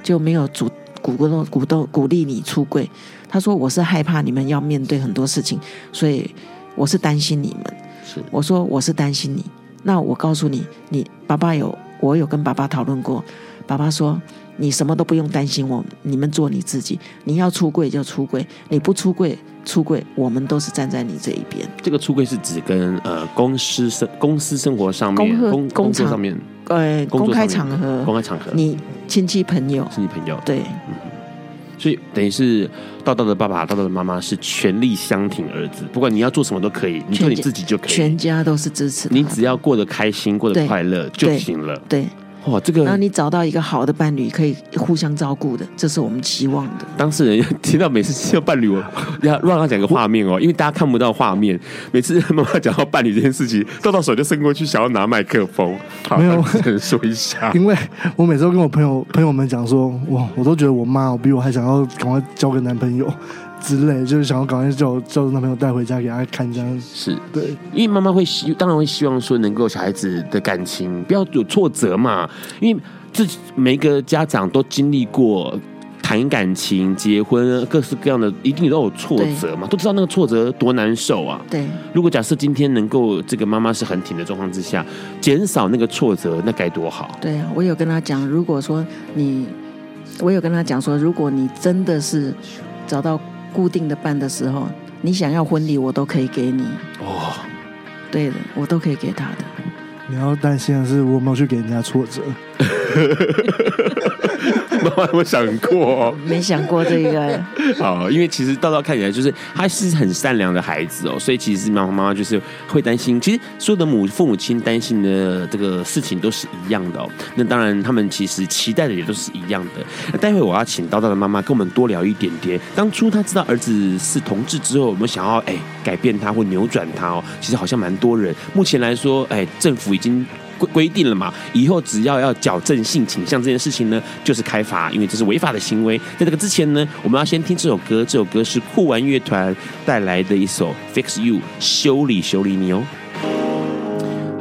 就没有主鼓动鼓动鼓励你出柜。他说我是害怕你们要面对很多事情，所以我是担心你们。是，我说我是担心你。那我告诉你，你爸爸有我有跟爸爸讨论过，爸爸说你什么都不用担心我，你们做你自己，你要出柜就出柜，你不出柜。出柜，我们都是站在你这一边。这个出柜是指跟呃公司生公司生活上面、工工作上面，呃，公开场合、公开场合，你亲戚朋友、亲戚朋友，对。嗯，所以等于是道道的爸爸、道道的妈妈是全力相挺儿子，不管你要做什么都可以，你做你自己就可以，全家都是支持。你只要过得开心、过得快乐就行了。对。对哇，这个，然后你找到一个好的伴侣，可以互相照顾的，这是我们期望的。当事人听到每次听到伴侣，我要让他讲个画面哦，因为大家看不到画面。每次妈妈讲到伴侣这件事情，豆豆手就伸过去，想要拿麦克风，好，没有说一下。*laughs* 因为我每次都跟我朋友朋友们讲说，哇，我都觉得我妈我比我还想要赶快交个男朋友。之类，就是想要赶快叫叫男朋友带回家给他看，这样是对，因为妈妈会希，当然会希望说能够小孩子的感情不要有挫折嘛，因为自己每一个家长都经历过谈感情、结婚，各式各样的，一定都有挫折嘛，都知道那个挫折多难受啊。对，如果假设今天能够这个妈妈是很挺的状况之下，减少那个挫折，那该多好。对啊，我有跟他讲，如果说你，我有跟他讲说，如果你真的是找到。固定的办的时候，你想要婚礼，我都可以给你。哦，对的，我都可以给他的。你要担心的是，我没有去给人家挫折。*laughs* 妈妈有没有想过？没想过这个。*laughs* 好，因为其实道道看起来就是他是很善良的孩子哦，所以其实妈妈妈妈就是会担心。其实所有的母父母亲担心的这个事情都是一样的哦。那当然，他们其实期待的也都是一样的。那待会我要请道道的妈妈跟我们多聊一点点。当初他知道儿子是同志之后，有没有想要哎改变他或扭转他哦？其实好像蛮多人。目前来说，哎，政府已经。规定了嘛，以后只要要矫正性倾向这件事情呢，就是开罚，因为这是违法的行为。在这个之前呢，我们要先听这首歌，这首歌是酷玩乐团带来的一首《Fix You》，修理修理你哦。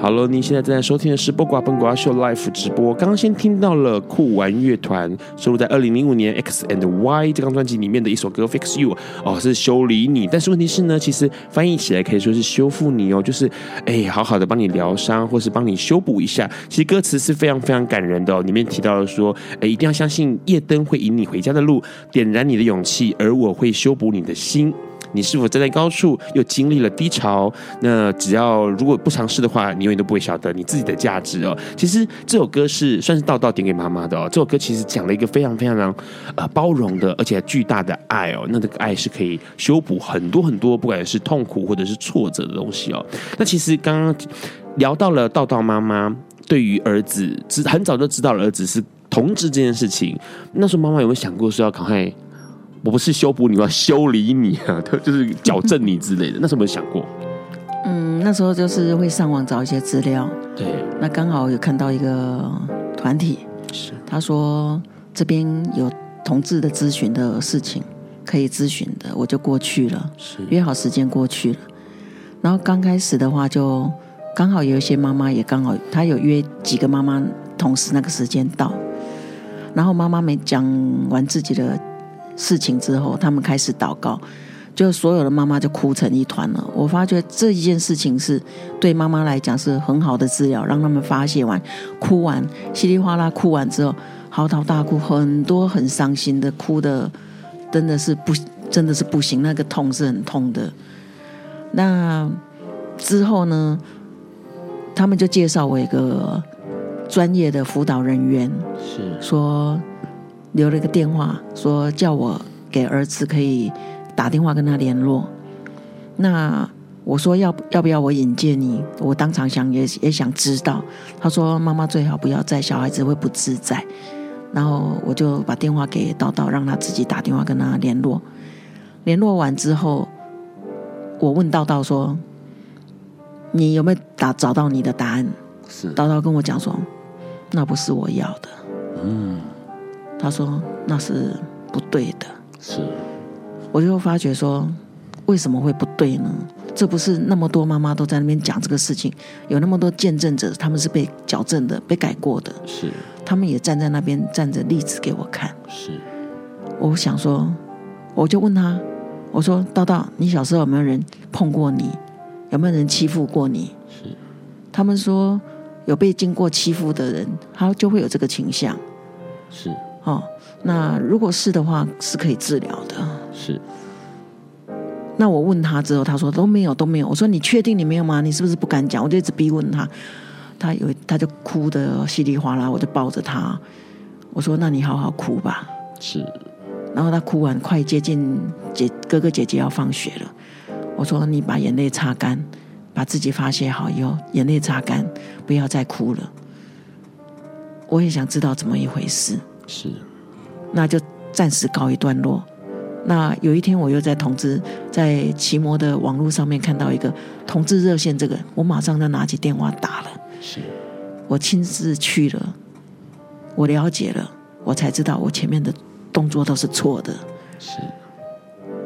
好了，您现在正在收听的是《播瓜笨瓜秀》Live 直播。刚刚先听到了酷玩乐团收录在二零零五年《X and Y》这张专辑里面的一首歌《Fix You》，哦，是修理你。但是问题是呢，其实翻译起来可以说是修复你哦，就是哎，好好的帮你疗伤，或是帮你修补一下。其实歌词是非常非常感人的哦，里面提到了说，哎，一定要相信夜灯会引你回家的路，点燃你的勇气，而我会修补你的心。你是否站在高处，又经历了低潮？那只要如果不尝试的话，你永远都不会晓得你自己的价值哦。其实这首歌是算是道道点给妈妈的哦。这首歌其实讲了一个非常非常呃包容的，而且巨大的爱哦。那这个爱是可以修补很多很多，不管是痛苦或者是挫折的东西哦。那其实刚刚聊到了道道妈妈对于儿子，知很早就知道了儿子是同志这件事情。那时候妈妈有没有想过说要赶快？我不是修补你，我要修理你啊！他 *laughs* 就是矫正你之类的。那时候有没有想过？嗯，那时候就是会上网找一些资料。对。那刚好有看到一个团体，是他说这边有同志的咨询的事情可以咨询的，我就过去了。是。约好时间过去了。然后刚开始的话，就刚好有一些妈妈也刚好，他有约几个妈妈同时那个时间到。然后妈妈没讲完自己的。事情之后，他们开始祷告，就所有的妈妈就哭成一团了。我发觉这一件事情是对妈妈来讲是很好的治疗，让他们发泄完、哭完、稀里哗啦哭完之后，嚎啕大哭，很多很伤心的哭的，真的是不，真的是不行，那个痛是很痛的。那之后呢，他们就介绍我一个专业的辅导人员，是说。留了一个电话，说叫我给儿子可以打电话跟他联络。那我说要要不要我引荐你？我当场想也也想知道。他说妈妈最好不要在，小孩子会不自在。然后我就把电话给道道，让他自己打电话跟他联络。联络完之后，我问道道说：“你有没有打找到你的答案？”是道道跟我讲说：“那不是我要的。”嗯。他说：“那是不对的。”是，我就发觉说，为什么会不对呢？这不是那么多妈妈都在那边讲这个事情，有那么多见证者，他们是被矫正的、被改过的。是，他们也站在那边站着例子给我看。是，我想说，我就问他，我说：“道道，你小时候有没有人碰过你？有没有人欺负过你？”是，他们说有被经过欺负的人，他就会有这个倾向。是。哦，那如果是的话，是可以治疗的。是。那我问他之后，他说都没有，都没有。我说你确定你没有吗？你是不是不敢讲？我就一直逼问他，他有他就哭的稀里哗啦，我就抱着他，我说那你好好哭吧。是。然后他哭完，快接近姐哥哥姐姐要放学了，我说你把眼泪擦干，把自己发泄好以后，眼泪擦干，不要再哭了。我也想知道怎么一回事。是，那就暂时告一段落。那有一天，我又在同志在奇摩的网络上面看到一个同志热线，这个我马上就拿起电话打了。是，我亲自去了，我了解了，我才知道我前面的动作都是错的。是，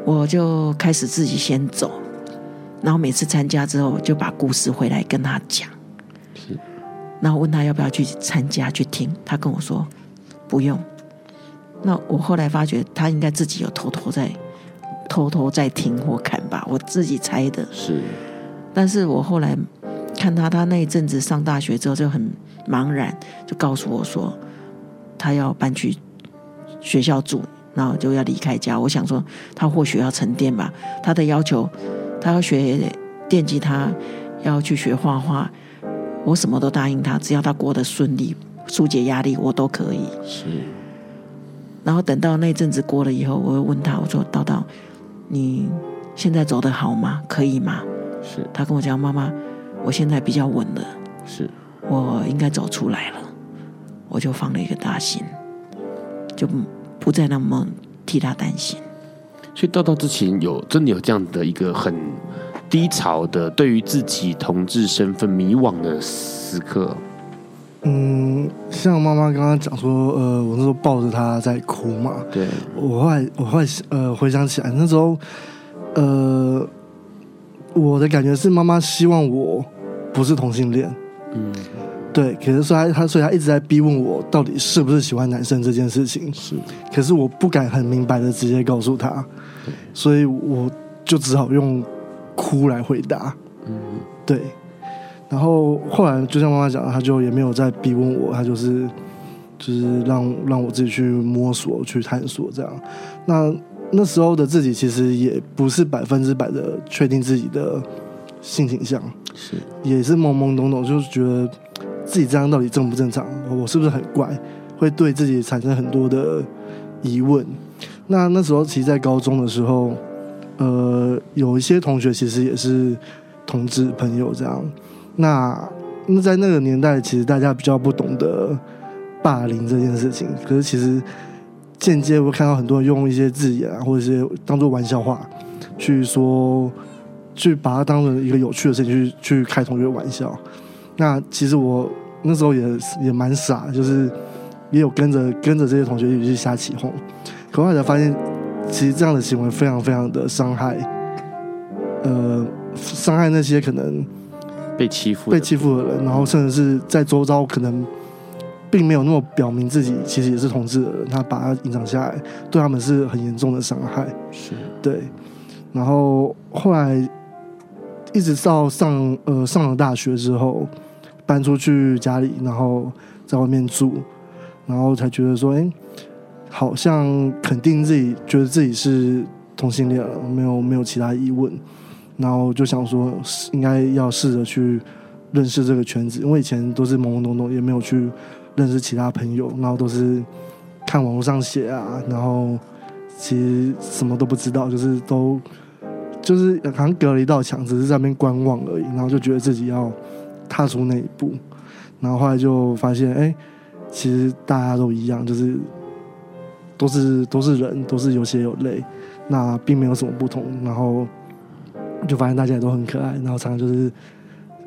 我就开始自己先走，然后每次参加之后，就把故事回来跟他讲。是，然后问他要不要去参加去听，他跟我说。不用。那我后来发觉，他应该自己有偷偷在偷偷在听或看吧，我自己猜的。是。但是我后来看他，他那一阵子上大学之后就很茫然，就告诉我说，他要搬去学校住，然后就要离开家。我想说，他或许要沉淀吧。他的要求，他要学电吉他，要去学画画，我什么都答应他，只要他过得顺利。疏解压力，我都可以。是。然后等到那阵子过了以后，我会问他，我说：“道道，你现在走得好吗？可以吗？”是。他跟我讲：“妈妈，我现在比较稳了。”是。我应该走出来了，我就放了一个大心，就不再那么替他担心。所以道道之前有真的有这样的一个很低潮的，对于自己同志身份迷惘的时刻。嗯，像妈妈刚刚讲说，呃，我那时候抱着她在哭嘛。对。我后来，我后来，呃，回想起来，那时候，呃，我的感觉是妈妈希望我不是同性恋。嗯，对。可是说他他所以他一直在逼问我到底是不是喜欢男生这件事情。是，可是我不敢很明白的直接告诉他，所以我就只好用哭来回答。嗯，对。然后后来就像妈妈讲，她就也没有再逼问我，她就是就是让让我自己去摸索、去探索这样。那那时候的自己其实也不是百分之百的确定自己的性倾向，是也是懵懵懂懂，就是觉得自己这样到底正不正常？我是不是很怪？会对自己产生很多的疑问。那那时候其实，在高中的时候，呃，有一些同学其实也是同志朋友这样。那那在那个年代，其实大家比较不懂得霸凌这件事情。可是其实间接会看到很多人用一些字眼啊，或者是当做玩笑话去说，去把它当成一个有趣的事情去去开同学玩笑。那其实我那时候也也蛮傻，就是也有跟着跟着这些同学一起去瞎起哄。可后来才发现，其实这样的行为非常非常的伤害，呃，伤害那些可能。被欺负、被欺负的人，然后甚至是在周遭可能并没有那么表明自己其实也是同志的人，他把他隐藏下来，对他们是很严重的伤害。是对，然后后来一直到上呃上了大学之后，搬出去家里，然后在外面住，然后才觉得说，哎，好像肯定自己觉得自己是同性恋了，没有没有其他疑问。然后就想说，应该要试着去认识这个圈子，因为以前都是懵懵懂懂，也没有去认识其他朋友，然后都是看网络上写啊，然后其实什么都不知道，就是都就是好像隔了一道墙，只是在那边观望而已。然后就觉得自己要踏出那一步，然后后来就发现，哎，其实大家都一样，就是都是都是人，都是有血有泪，那并没有什么不同。然后。就发现大家也都很可爱，然后常常就是，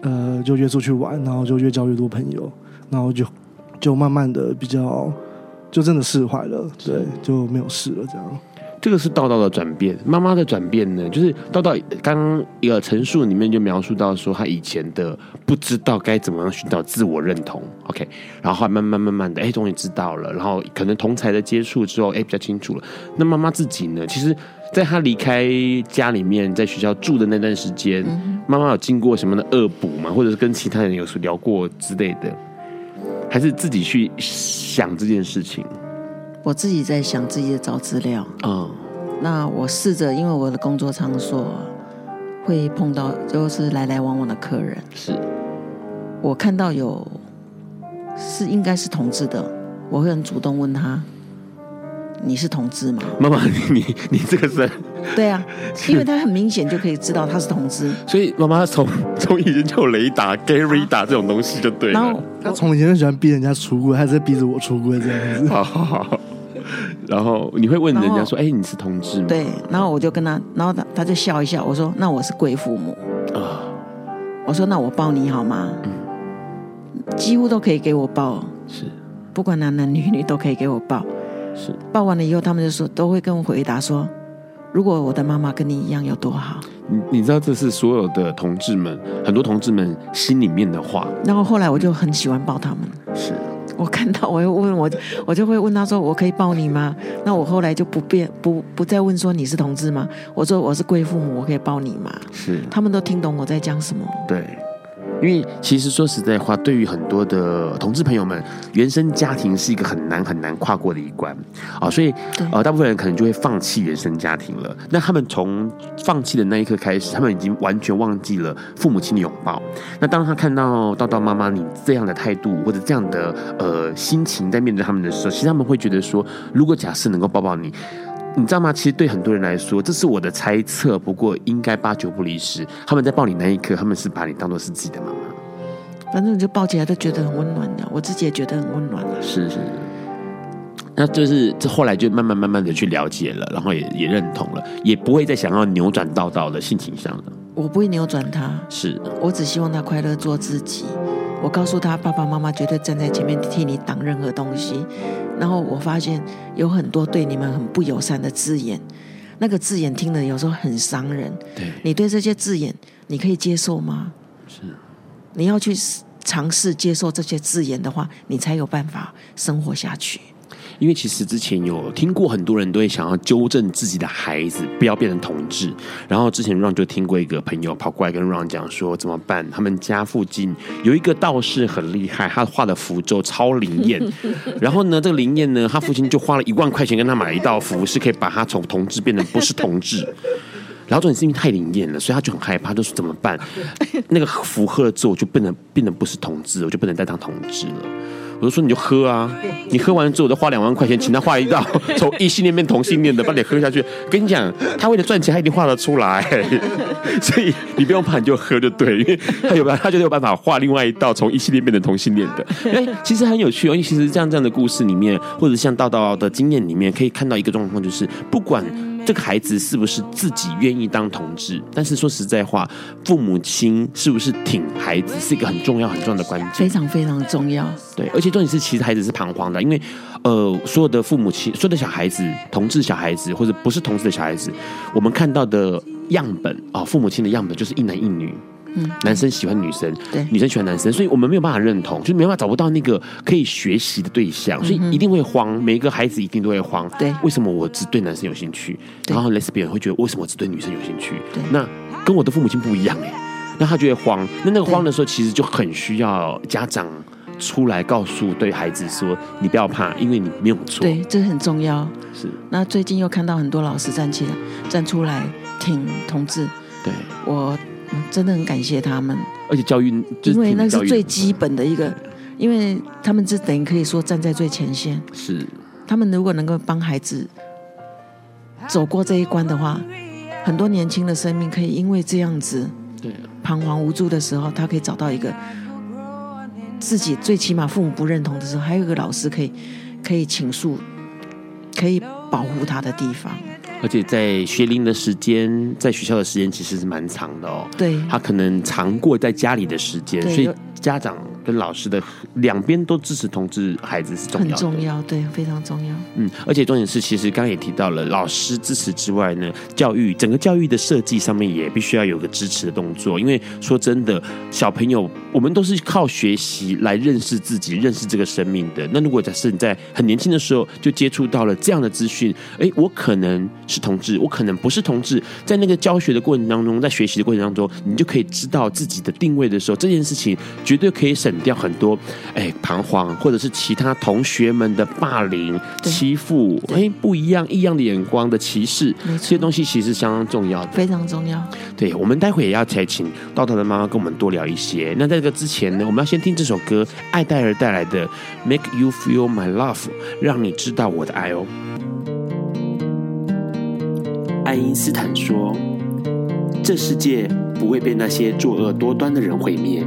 呃，就约出去玩，然后就越交越多朋友，然后就就慢慢的比较，就真的释怀了，对，就没有事了这样。这个是道道的转变，妈妈的转变呢，就是道道刚刚一个陈述里面就描述到说，他以前的不知道该怎么样寻找自我认同，OK，然后后来慢慢慢慢的，哎，终于知道了，然后可能同才的接触之后，哎，比较清楚了。那妈妈自己呢，其实。在他离开家里面，在学校住的那段时间，妈妈有经过什么的恶补吗？或者是跟其他人有聊过之类的，还是自己去想这件事情？我自己在想，自己的找资料。嗯，那我试着，因为我的工作场所会碰到，就是来来往往的客人。是，我看到有是应该是同志的，我会很主动问他。你是同志吗？妈妈，你你 *laughs* 你这个是？对啊，*laughs* 因为他很明显就可以知道他是同志。所以妈妈从 *laughs* 从以前就有雷达、gay radar 这种东西就对了。然后他从以前就喜欢逼人家出柜，他在逼着我出柜这样子。好好好。然后你会问人家说：“哎，你是同志吗？”对，然后我就跟他，然后他他就笑一笑。我说：“那我是贵父母啊。”我说：“那我抱你好吗？”嗯，几乎都可以给我抱，是不管男男女女都可以给我抱。是抱完了以后，他们就说都会跟我回答说：“如果我的妈妈跟你一样有多好。”你你知道这是所有的同志们，很多同志们心里面的话。然后后来我就很喜欢抱他们。是我看到我又问我，我就会问他说：“我可以抱你吗？”那我后来就不变不不再问说你是同志吗？我说我是贵父母，我可以抱你吗？是他们都听懂我在讲什么。对。因为其实说实在话，对于很多的同志朋友们，原生家庭是一个很难很难跨过的一关啊，所以呃，大部分人可能就会放弃原生家庭了。那他们从放弃的那一刻开始，他们已经完全忘记了父母亲的拥抱。那当他看到道道妈妈你这样的态度或者这样的呃心情在面对他们的时候，其实他们会觉得说，如果假设能够抱抱你。你知道吗？其实对很多人来说，这是我的猜测。不过应该八九不离十。他们在抱你那一刻，他们是把你当做是自己的妈妈。反正你就抱起来都觉得很温暖的，我自己也觉得很温暖了。是是。那就是这后来就慢慢慢慢的去了解了，然后也也认同了，也不会再想要扭转道道的性情上了。我不会扭转他，是我只希望他快乐做自己。我告诉他，爸爸妈妈绝对站在前面替你挡任何东西。然后我发现有很多对你们很不友善的字眼，那个字眼听了有时候很伤人。对，你对这些字眼，你可以接受吗？是，你要去尝试接受这些字眼的话，你才有办法生活下去。因为其实之前有听过很多人都会想要纠正自己的孩子不要变成同志，然后之前 Ron 就听过一个朋友跑过来跟 Ron 讲说怎么办？他们家附近有一个道士很厉害，他画的符咒超灵验，*laughs* 然后呢，这个灵验呢，他父亲就花了一万块钱跟他买了一道符，是可以把他从同志变成不是同志。然后重点是因为太灵验了，所以他就很害怕，就说怎么办？那个符喝了之后，我就不能变得不是同志，我就不能再当同志了。我就说你就喝啊，你喝完之后，我就花两万块钱请他画一道 *laughs* 从异性恋变同性恋的，把你喝下去。跟你讲，他为了赚钱，他一定画得出来。*laughs* 所以你不用怕，你就喝就对，因为他有办法，*laughs* 他就有办法画另外一道从异性恋变成同性恋的。哎，其实很有趣哦，因为其实这样这样的故事里面，或者像道道的经验里面，可以看到一个状况，就是不管。这个孩子是不是自己愿意当同志？但是说实在话，父母亲是不是挺孩子，是一个很重要、很重要的关键，非常非常重要。对，而且重点是，其实孩子是彷徨的，因为呃，所有的父母亲，所有的小孩子，同志小孩子或者不是同志的小孩子，我们看到的样本啊、哦，父母亲的样本就是一男一女。嗯，男生喜欢女生，对，女生喜欢男生，所以我们没有办法认同，就是没办法找不到那个可以学习的对象，所以一定会慌。每一个孩子一定都会慌。对，为什么我只对男生有兴趣？然后 Lesbian 会觉得为什么我只对女生有兴趣？对，那跟我的父母亲不一样哎，那他就会慌。那那个慌的时候，其实就很需要家长出来告诉对孩子说：“你不要怕，因为你没有错。”对，这很重要。是。那最近又看到很多老师站起来，站出来挺同志。对，我。真的很感谢他们，而且教育，因为那是最基本的一个，因为他们是等于可以说站在最前线。是，他们如果能够帮孩子走过这一关的话，很多年轻的生命可以因为这样子，对，彷徨无助的时候，他可以找到一个自己最起码父母不认同的时候，还有一个老师可以可以倾诉，可以保护他的地方。而且在学龄的时间，在学校的时间其实是蛮长的哦。对，他可能长过在家里的时间，所以家长。跟老师的两边都支持同志孩子是重要的，很重要，对，非常重要。嗯，而且重点是，其实刚刚也提到了，老师支持之外呢，教育整个教育的设计上面也必须要有个支持的动作。因为说真的，小朋友我们都是靠学习来认识自己、认识这个生命的。那如果假设你在很年轻的时候就接触到了这样的资讯，哎，我可能是同志，我可能不是同志，在那个教学的过程当中，在学习的过程当中，你就可以知道自己的定位的时候，这件事情绝对可以省。掉很多，哎，彷徨，或者是其他同学们的霸凌、欺负，哎，不一样、异样的眼光的歧视，这些东西其实相当重要的，非常重要。对，我们待会也要再请道道的妈妈跟我们多聊一些。那在这个之前呢，我们要先听这首歌，艾戴尔带来的《Make You Feel My Love》，让你知道我的爱哦。爱因斯坦说：“这世界不会被那些作恶多端的人毁灭。”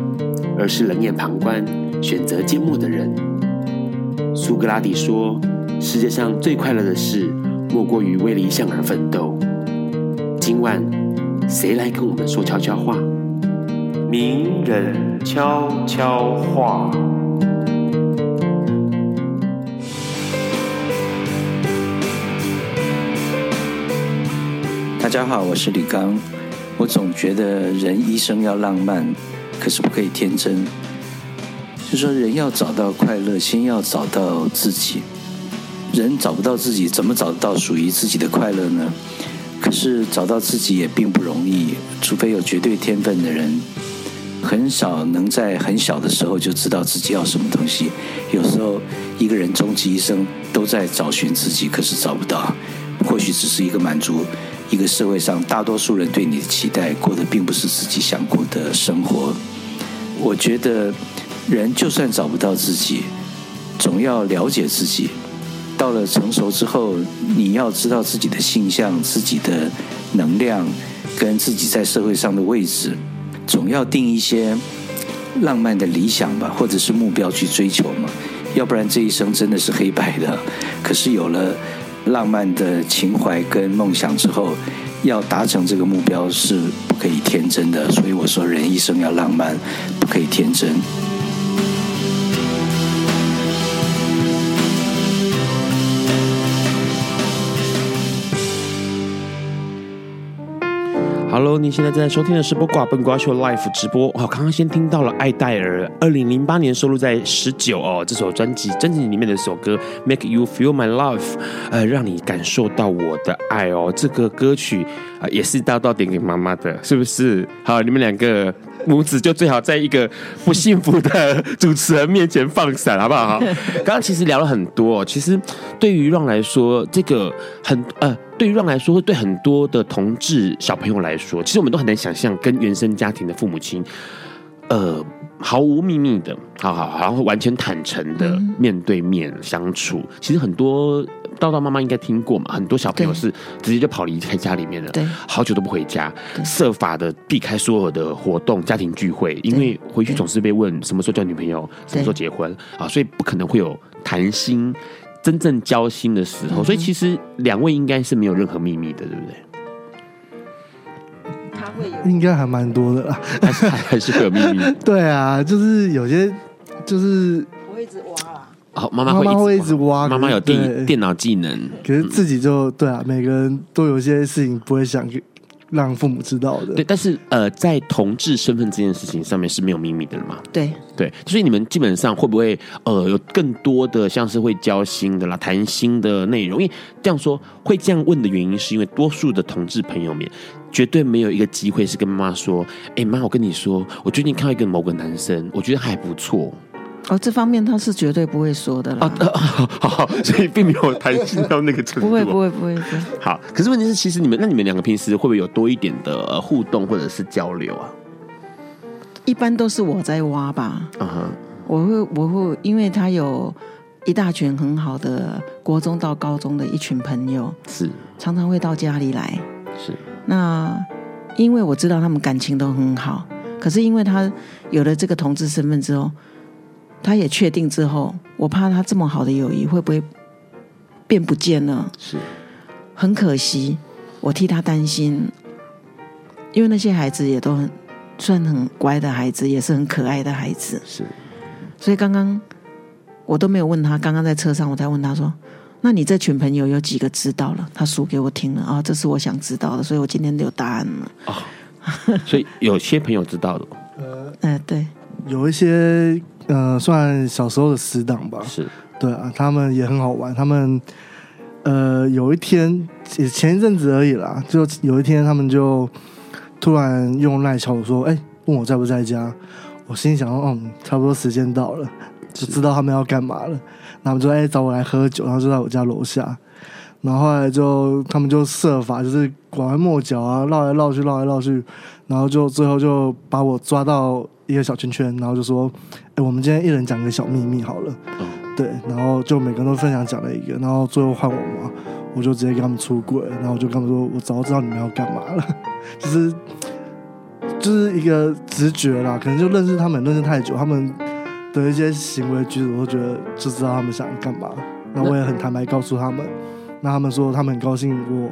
而是冷眼旁观、选择缄默的人。苏格拉底说：“世界上最快乐的事，莫过于为理想而奋斗。”今晚，谁来跟我们说悄悄话？名人悄悄话。大家好，我是李刚。我总觉得人一生要浪漫。可是不可以天真，就说人要找到快乐，先要找到自己。人找不到自己，怎么找得到属于自己的快乐呢？可是找到自己也并不容易，除非有绝对天分的人，很少能在很小的时候就知道自己要什么东西。有时候一个人终其一生都在找寻自己，可是找不到，或许只是一个满足。一个社会上大多数人对你的期待，过的并不是自己想过的生活。我觉得，人就算找不到自己，总要了解自己。到了成熟之后，你要知道自己的性向、自己的能量，跟自己在社会上的位置，总要定一些浪漫的理想吧，或者是目标去追求嘛。要不然这一生真的是黑白的。可是有了。浪漫的情怀跟梦想之后，要达成这个目标是不可以天真的。所以我说，人一生要浪漫，不可以天真。Hello，你现在正在收听的是播挂笨瓜秀 Live 直播。哦，刚刚先听到了艾戴尔，二零零八年收录在十九哦这首专辑专辑里面的一首歌 Make You Feel My Love，呃，让你感受到我的爱哦。这个歌曲啊、呃、也是大道点给妈妈的，是不是？好，你们两个。母子就最好在一个不幸福的主持人面前放闪，好不好？*laughs* 刚刚其实聊了很多，其实对于 Ron 来说，这个很呃，对于 Ron 来说，对很多的同志小朋友来说，其实我们都很难想象跟原生家庭的父母亲，呃，毫无秘密的，好好好，然后完全坦诚的面对面相处，嗯、其实很多。道道妈妈应该听过嘛？很多小朋友是直接就跑离开家里面了，对，好久都不回家，设法的避开所有的活动、家庭聚会，因为回去总是被问什么时候交女朋友、什么时候结婚啊，所以不可能会有谈心、真正交心的时候。所以其实两位应该是没有任何秘密的，对不对？他会有，应该还蛮多的，还是还是会有秘密？对啊，就是有些就是。好，妈妈会，妈妈会一直挖。妈妈有电电脑技能，可是自己就、嗯、对啊，每个人都有一些事情不会想让父母知道的。对，但是呃，在同志身份这件事情上面是没有秘密的了嘛？对对，所以你们基本上会不会呃有更多的像是会交心的啦、谈心的内容？因为这样说会这样问的原因，是因为多数的同志朋友们绝对没有一个机会是跟妈妈说：“哎妈，我跟你说，我最近看到一个某个男生，我觉得还不错。”哦，这方面他是绝对不会说的啦。好好好，*laughs* 所以并没有谈心到那个程度。不会，不会，不会，不会。好，可是问题是，其实你们那你们两个平时会不会有多一点的互动或者是交流啊？一般都是我在挖吧。嗯哼、uh-huh. 我会，我会，因为他有一大群很好的国中到高中的一群朋友，是常常会到家里来。是。那因为我知道他们感情都很好，可是因为他有了这个同志身份之后。他也确定之后，我怕他这么好的友谊会不会变不见了？是，很可惜，我替他担心，因为那些孩子也都很算很乖的孩子，也是很可爱的孩子。是，所以刚刚我都没有问他，刚刚在车上我才问他说：“那你这群朋友有几个知道了？”他数给我听了啊，这是我想知道的，所以我今天有答案了。哦，所以有些朋友知道了。呃，呃，对，有一些。呃，算小时候的死党吧。是，对啊，他们也很好玩。他们呃，有一天也前一阵子而已啦，就有一天他们就突然用赖敲我说：“哎，问我在不在家。”我心里想说：“嗯，差不多时间到了，就知道他们要干嘛了。”然后就哎找我来喝酒，然后就在我家楼下。然后后来就他们就设法就是拐弯抹角啊，绕来绕去，绕来绕去，然后就最后就把我抓到一个小圈圈，然后就说。哎我们今天一人讲一个小秘密好了，嗯，对，然后就每个人都分享讲了一个，然后最后换我嘛，我就直接跟他们出轨，然后我就跟他们说，我早知道你们要干嘛了，*laughs* 就是就是一个直觉啦，可能就认识他们认识太久，他们的一些行为举止，我都觉得就知道他们想干嘛，那我也很坦白告诉他们，那他们说他们很高兴我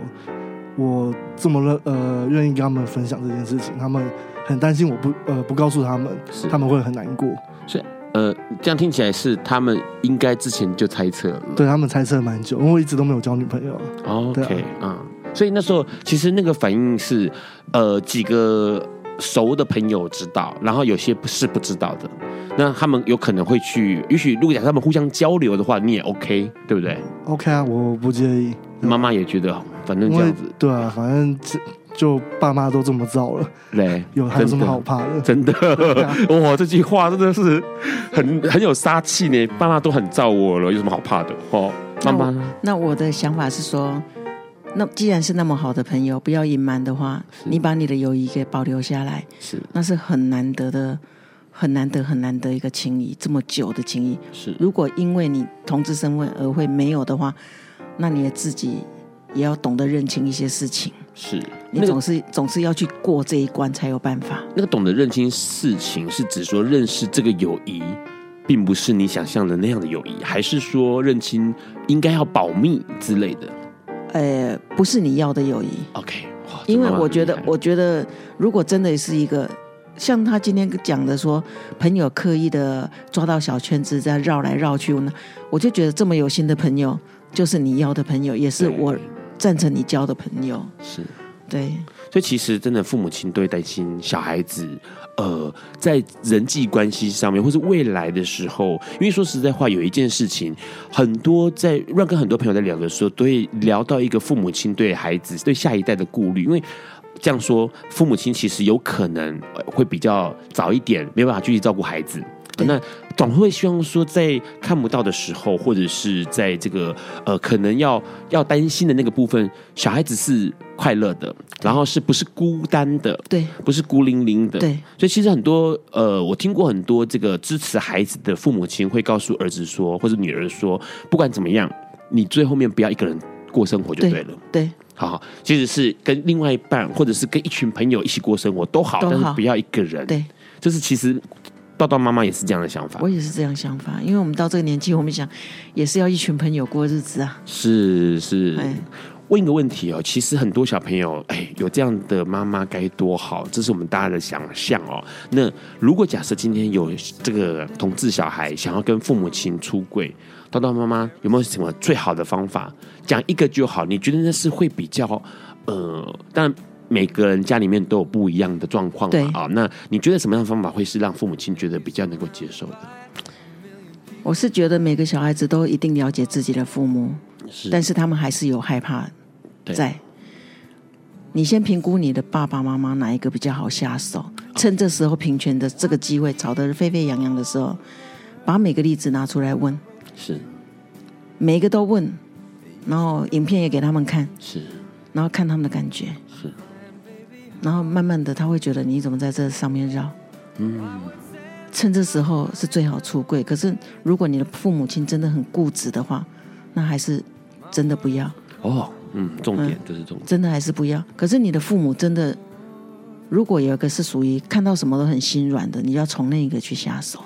我这么乐呃愿意跟他们分享这件事情，他们很担心我不呃不告诉他们，他们会很难过。是呃，这样听起来是他们应该之前就猜测了，对他们猜测蛮久，因为我一直都没有交女朋友。OK，啊、嗯，所以那时候其实那个反应是，呃，几个熟的朋友知道，然后有些不是不知道的，那他们有可能会去，也许如果讲他们互相交流的话，你也 OK，对不对？OK 啊，我不介意。妈妈也觉得，反正这样子，对啊，反正这。就爸妈都这么造了，对，*laughs* 有还有什么好怕的？真的，*laughs* 哇，这句话真的是很很有杀气呢。爸妈都很造我了，有什么好怕的？哦，妈妈，那我的想法是说，那既然是那么好的朋友，不要隐瞒的话，你把你的友谊给保留下来，是，那是很难得的，很难得很难得一个情谊，这么久的情谊。是，如果因为你同志身份而会没有的话，那你也自己也要懂得认清一些事情。是。你总是总是要去过这一关才有办法。那个懂得认清事情，是指说认识这个友谊，并不是你想象的那样的友谊，还是说认清应该要保密之类的？呃，不是你要的友谊。OK，因为我觉得，我觉得如果真的是一个像他今天讲的说，朋友刻意的抓到小圈子在绕来绕去呢，我就觉得这么有心的朋友，就是你要的朋友，也是我赞成你交的朋友。是。对，所以其实真的父母亲都会担心小孩子，呃，在人际关系上面，或是未来的时候，因为说实在话，有一件事情，很多在让跟很多朋友在聊的时候，都会聊到一个父母亲对孩子、对下一代的顾虑，因为。这样说，父母亲其实有可能会比较早一点没办法继续照顾孩子，那总会希望说，在看不到的时候，或者是在这个呃，可能要要担心的那个部分，小孩子是快乐的，然后是不是孤单的？对，不是孤零零的。对，所以其实很多呃，我听过很多这个支持孩子的父母亲会告诉儿子说，或者女儿说，不管怎么样，你最后面不要一个人过生活就对了。对。对好，即使是跟另外一半，或者是跟一群朋友一起过生活都好，都好，但是不要一个人。对，就是其实道道妈妈也是这样的想法，我也是这样想法，因为我们到这个年纪，我们想也是要一群朋友过日子啊。是是，问一个问题哦，其实很多小朋友，哎，有这样的妈妈该多好，这是我们大家的想象哦。那如果假设今天有这个同志小孩想要跟父母亲出柜，道道妈妈有没有什么最好的方法？讲一个就好。你觉得那是会比较呃，当然每个人家里面都有不一样的状况嘛。啊，那你觉得什么样的方法会是让父母亲觉得比较能够接受的？我是觉得每个小孩子都一定了解自己的父母，是，但是他们还是有害怕在。你先评估你的爸爸妈妈哪一个比较好下手，趁这时候平权的这个机会吵得沸沸扬扬的时候，把每个例子拿出来问。是，每一个都问，然后影片也给他们看，是，然后看他们的感觉，是，然后慢慢的他会觉得你怎么在这上面绕，嗯，趁这时候是最好出柜。可是如果你的父母亲真的很固执的话，那还是真的不要。哦，嗯，重点就是重点，真的还是不要。可是你的父母真的，如果有一个是属于看到什么都很心软的，你要从那一个去下手。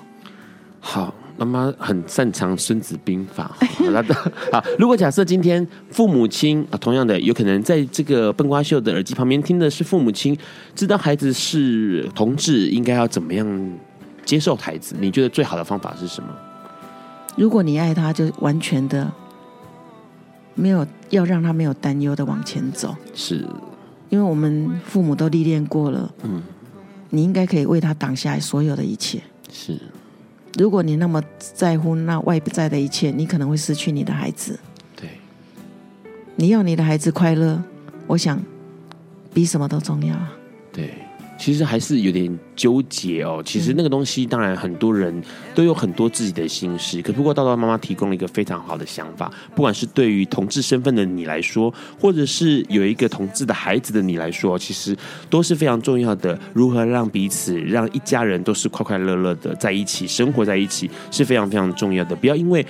好。妈妈很擅长《孙子兵法》好。*laughs* 好，如果假设今天父母亲啊，同样的有可能在这个笨瓜秀的耳机旁边听的是父母亲，知道孩子是同志，应该要怎么样接受孩子？你觉得最好的方法是什么？如果你爱他，就完全的没有要让他没有担忧的往前走。是，因为我们父母都历练过了。嗯，你应该可以为他挡下来所有的一切。是。如果你那么在乎那外在的一切，你可能会失去你的孩子。对，你要你的孩子快乐，我想比什么都重要。对。其实还是有点纠结哦。其实那个东西，当然很多人都有很多自己的心事。可不过道道妈妈提供了一个非常好的想法，不管是对于同志身份的你来说，或者是有一个同志的孩子的你来说，其实都是非常重要的。如何让彼此，让一家人都是快快乐乐的在一起生活在一起，是非常非常重要的。不要因为。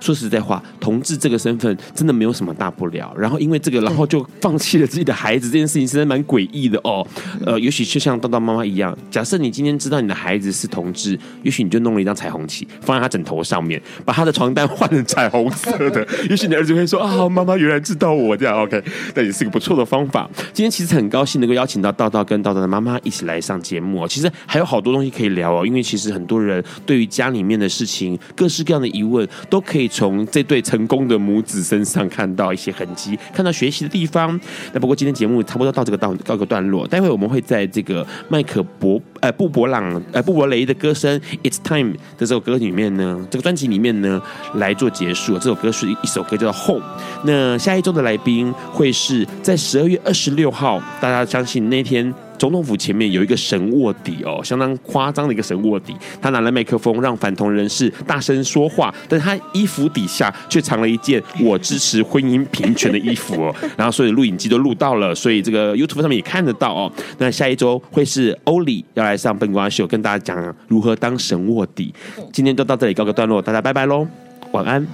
说实在话，同志这个身份真的没有什么大不了。然后因为这个，然后就放弃了自己的孩子，这件事情实在蛮诡异的哦。呃，也许就像道道妈妈一样，假设你今天知道你的孩子是同志，也许你就弄了一张彩虹旗放在他枕头上面，把他的床单换成彩虹色的。*laughs* 也许你的儿子会说啊，妈妈原来知道我这样。OK，那也是个不错的方法。今天其实很高兴能够邀请到道道跟道道的妈妈一起来上节目哦。其实还有好多东西可以聊哦，因为其实很多人对于家里面的事情，各式各样的疑问都可以。从这对成功的母子身上看到一些痕迹，看到学习的地方。那不过今天节目差不多到这个到告个段落，待会我们会在这个麦可伯呃布伯朗呃布伯雷的歌声《It's Time》的这首歌里面呢，这个专辑里面呢来做结束。这首歌是一首歌叫做《Home》。那下一周的来宾会是在十二月二十六号，大家相信那天。总统府前面有一个神卧底哦，相当夸张的一个神卧底，他拿了麦克风让反同人士大声说话，但他衣服底下却藏了一件“我支持婚姻平权”的衣服哦，*laughs* 然后所有的录影机都录到了，所以这个 YouTube 上面也看得到哦。那下一周会是欧里要来上笨瓜秀，跟大家讲如何当神卧底。今天就到这里告个段落，大家拜拜喽，晚安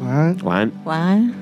晚安，晚安，晚安，晚安。